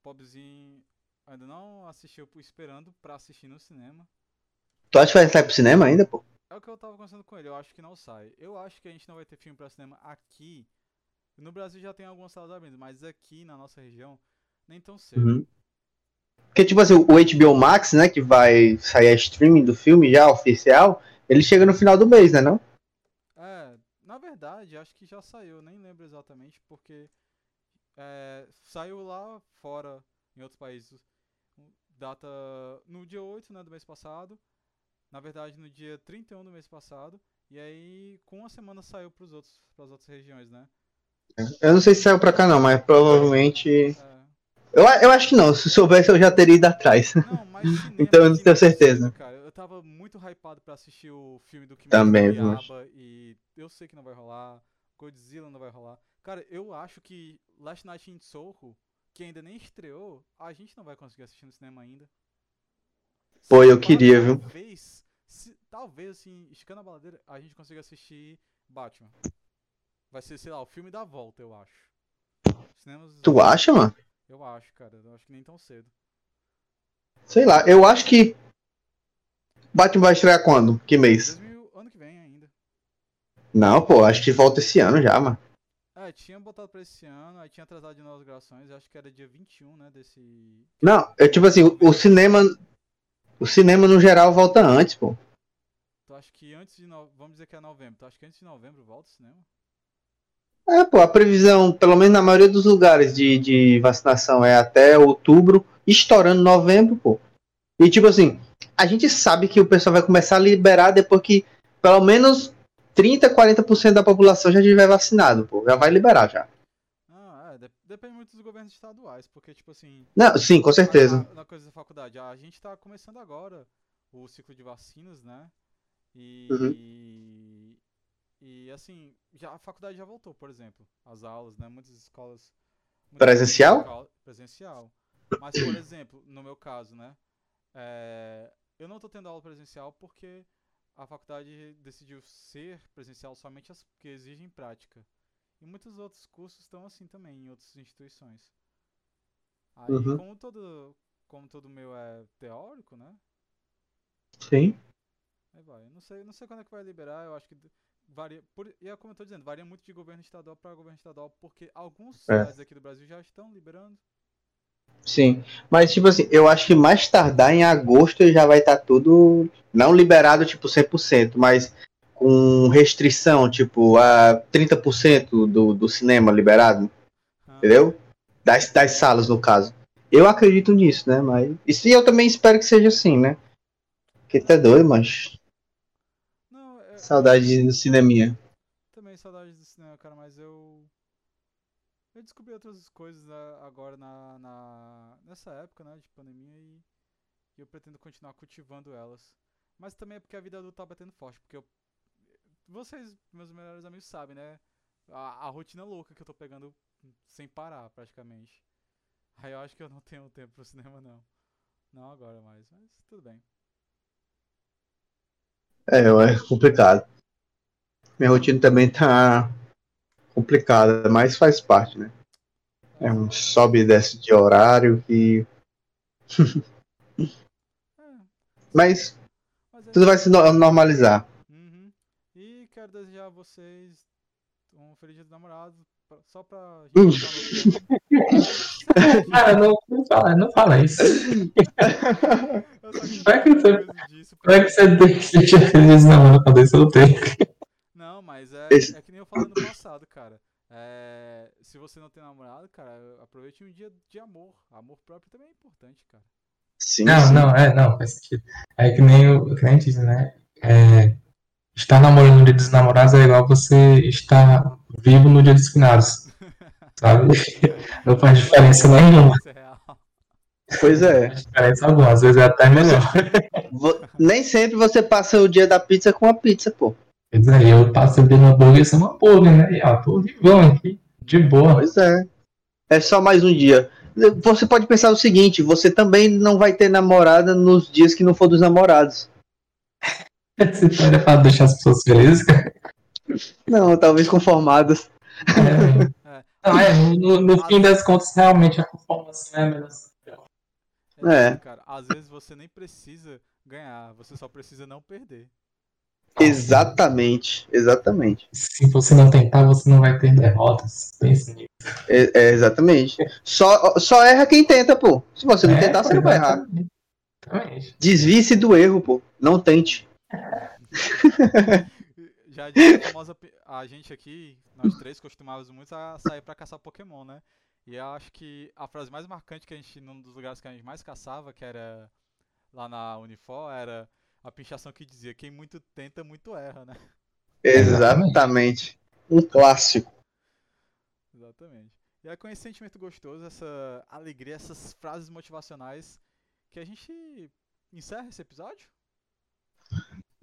Pobrezinho ainda não assistiu esperando pra assistir no cinema. Tu acha que vai sair pro cinema ainda, pô? É o que eu tava conversando com ele, eu acho que não sai. Eu acho que a gente não vai ter filme pra cinema aqui. No Brasil já tem algumas salas abrindo, mas aqui na nossa região nem tão cedo. Uhum. Porque, tipo assim, o HBO Max, né, que vai sair a streaming do filme já, oficial, ele chega no final do mês, né, não? É, na verdade, acho que já saiu, nem lembro exatamente, porque é, saiu lá fora, em outros países, data no dia 8 né, do mês passado, na verdade no dia 31 do mês passado, e aí com uma semana saiu pros outros, pras outras regiões, né? Eu não sei se saiu pra cá não, mas provavelmente... É, Eu, eu acho que não, se soubesse eu já teria ido atrás. Não, mas cinema Então eu não tenho certeza. Cara. Eu tava muito hypado pra assistir o filme do Kimetsu Também, Yaiba e eu sei que não vai rolar. Godzilla não vai rolar. Cara, eu acho que Last Night in Soho, que ainda nem estreou, a gente não vai conseguir assistir no cinema ainda. Pô, eu queria, viu? Talvez, se- talvez assim, esticando a baladeira, a gente consiga assistir Batman. Vai ser, sei lá, o filme da volta, eu acho. Cinemas, Tu acha, mano? Eu acho, cara. Eu acho que nem tão cedo. Sei lá, eu acho que... Batman vai estrear quando? Que mês? 2000, ano que vem ainda. Não, pô, acho que volta esse ano já, mano. É, tinha botado pra esse ano, aí tinha atrasado de novas gravações, acho que era dia 21, né, desse... Não, é tipo assim, o, o cinema... O cinema no geral volta antes, pô. Tu acha que antes de, no... vamos dizer que é novembro, tu acha que antes de novembro volta o cinema? É, pô, a previsão, pelo menos na maioria dos lugares de, de vacinação é até outubro, estourando novembro, pô. E tipo assim, a gente sabe que o pessoal vai começar a liberar depois que pelo menos 30, 40% da população já estiver vacinado, pô. Já vai liberar já. Ah, é, de- depende muito dos governos estaduais, porque, tipo assim... Não, sim, com certeza. Na, na coisa da faculdade, a gente tá começando agora o ciclo de vacinas, né, e... Uhum. E, assim, já, a faculdade já voltou, por exemplo, as aulas, né, muitas escolas... muitas Presencial? escolas- Presencial. Mas, por exemplo, no meu caso, né, é, eu não tô tendo aula presencial porque a faculdade decidiu ser presencial somente as que exigem prática. E muitos outros cursos estão assim também, em outras instituições. Aí, Uhum. como todo como todo meu é teórico, né? Sim. Aí vai. Não sei, não sei quando é que vai liberar, eu acho que varia, por, e é como eu tô dizendo, varia muito de governo estadual para governo estadual, porque algumas É. cidades aqui do Brasil já estão liberando. Sim. Mas, tipo assim, eu acho que mais tardar em agosto já vai estar tudo. Não liberado, tipo, 100%, mas com restrição, tipo, a 30% do, do cinema liberado, Ah, entendeu? Das, das salas, no caso. Eu acredito nisso, né? Mas. Isso eu também espero que seja assim, né? Porque tá doido, mas. Não, é, Saudade do cineminha. também saudade do cinema, cara, mas eu. Eu descobri outras coisas agora na, na- nessa época, né, de pandemia e, e eu pretendo continuar cultivando elas. Mas também é porque a vida adulta tá batendo forte, porque eu. Vocês, meus melhores amigos, sabem, né? A, a rotina louca que eu tô pegando sem parar, praticamente. Aí eu acho que eu não tenho tempo pro cinema, não. Não agora mais, mas tudo bem. É, é complicado. Minha rotina também tá complicada, mas faz parte, né? É um sobe e desce de horário que. Mas é tudo vai se no- normalizar. Uhum. E quero desejar a vocês um feliz dia dos namorados. Só pra. Cara, não, não fala, não fala isso. Vai que você- é que você deixa feliz na mão quando isso eu tenho? Não, mas é, Esse- é falei no passado, cara. É, se você não tem namorado, cara, aproveite um dia de amor. Amor próprio também é importante, cara. Sim, Não, sim. não, é, não, faz sentido. É que nem o nem diz, né? É, estar namorando no dia dos namorados é igual você estar vivo no dia dos finados. Sabe? Não faz diferença nenhuma. É real. Pois Não é. faz diferença alguma, às vezes é até melhor. Nem sempre você passa o dia da pizza com a pizza, pô. Quer dizer, eu no hambúrguer sem uma hambúrguer, né? E ó, tô vivão aqui, de boa. Pois é. É só mais um dia. Você pode pensar o seguinte: você também não vai ter namorada nos dias que não for dos namorados. Você pode falar deixar as pessoas felizes, cara. Não, talvez conformadas. É, É, não, é, no, no fim das contas, realmente a conformação é a melhor. É. isso, cara. Às vezes você nem precisa ganhar, você só precisa não perder. Exatamente, exatamente. Se você não tentar, você não vai ter derrotas. Pense nisso. É, é, exatamente. Só, só erra quem tenta, pô. Se você não É, tentar, você não vai errar. Desvie-se do erro, pô. Não tente. Já disse a famosa. A gente aqui, nós três, costumávamos muito a sair pra caçar Pokémon, né? E eu acho que a frase mais marcante que a gente, num dos lugares que a gente mais caçava, que era lá na Unifor, era a pinchação que dizia: quem muito tenta, muito erra, né? Exatamente. Um clássico. Exatamente. E é com esse sentimento gostoso, essa alegria, essas frases motivacionais, que a gente encerra esse episódio?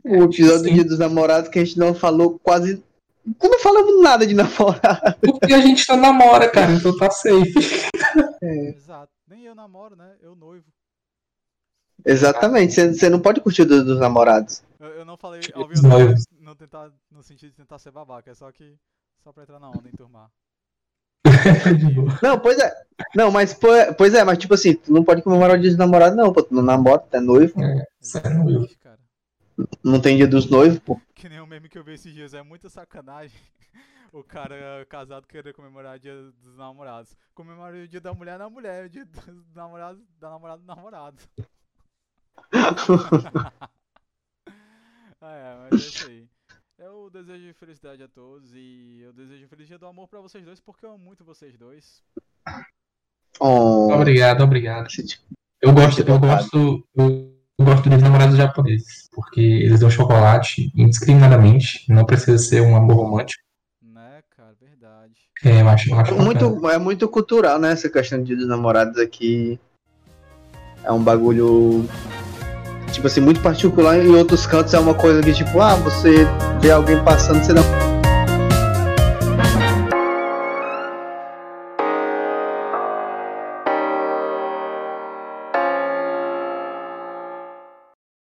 O episódio do Sim. Dia dos Namorados que a gente não falou quase. Não falamos nada de namorado. Porque a gente não namora, cara, então tá safe. Exato. Nem eu namoro, né? Eu noivo. Exatamente. Você você não pode curtir o Dia dos namorados. Eu, eu não falei, Tipo, obviamente, noivos. não tentar, no sentido de tentar ser babaca, é só que, só pra entrar na onda e enturmar. Não, pois é. Não, mas pois é, mas tipo assim, tu não pode comemorar o dia dos namorados, não, pô. Tu não namora, tu é noivo. É noivo. Cara. Não tem dia dos noivos, pô. Que nem o meme que eu vi esses dias, é muita sacanagem. O cara casado querer comemorar o dia dos namorados. Comemora o dia da mulher na mulher, o dia dos namorados, da namorada do namorado. ah, é, mas é isso aí. Eu desejo felicidade a todos e eu desejo feliz dia do amor pra vocês dois, porque eu amo muito vocês dois. Oh, Obrigado, obrigado. Eu gosto, eu gosto, eu gosto dos namorados japoneses, porque eles dão chocolate indiscriminadamente, não precisa ser um amor romântico. Né, cara? Verdade. É, eu acho, eu acho bacana. muito, é muito cultural, né? Essa questão dia dos namorados aqui. É um bagulho. Tipo assim, muito particular. Em outros cantos é uma coisa que, tipo, ah, você vê alguém passando, você dá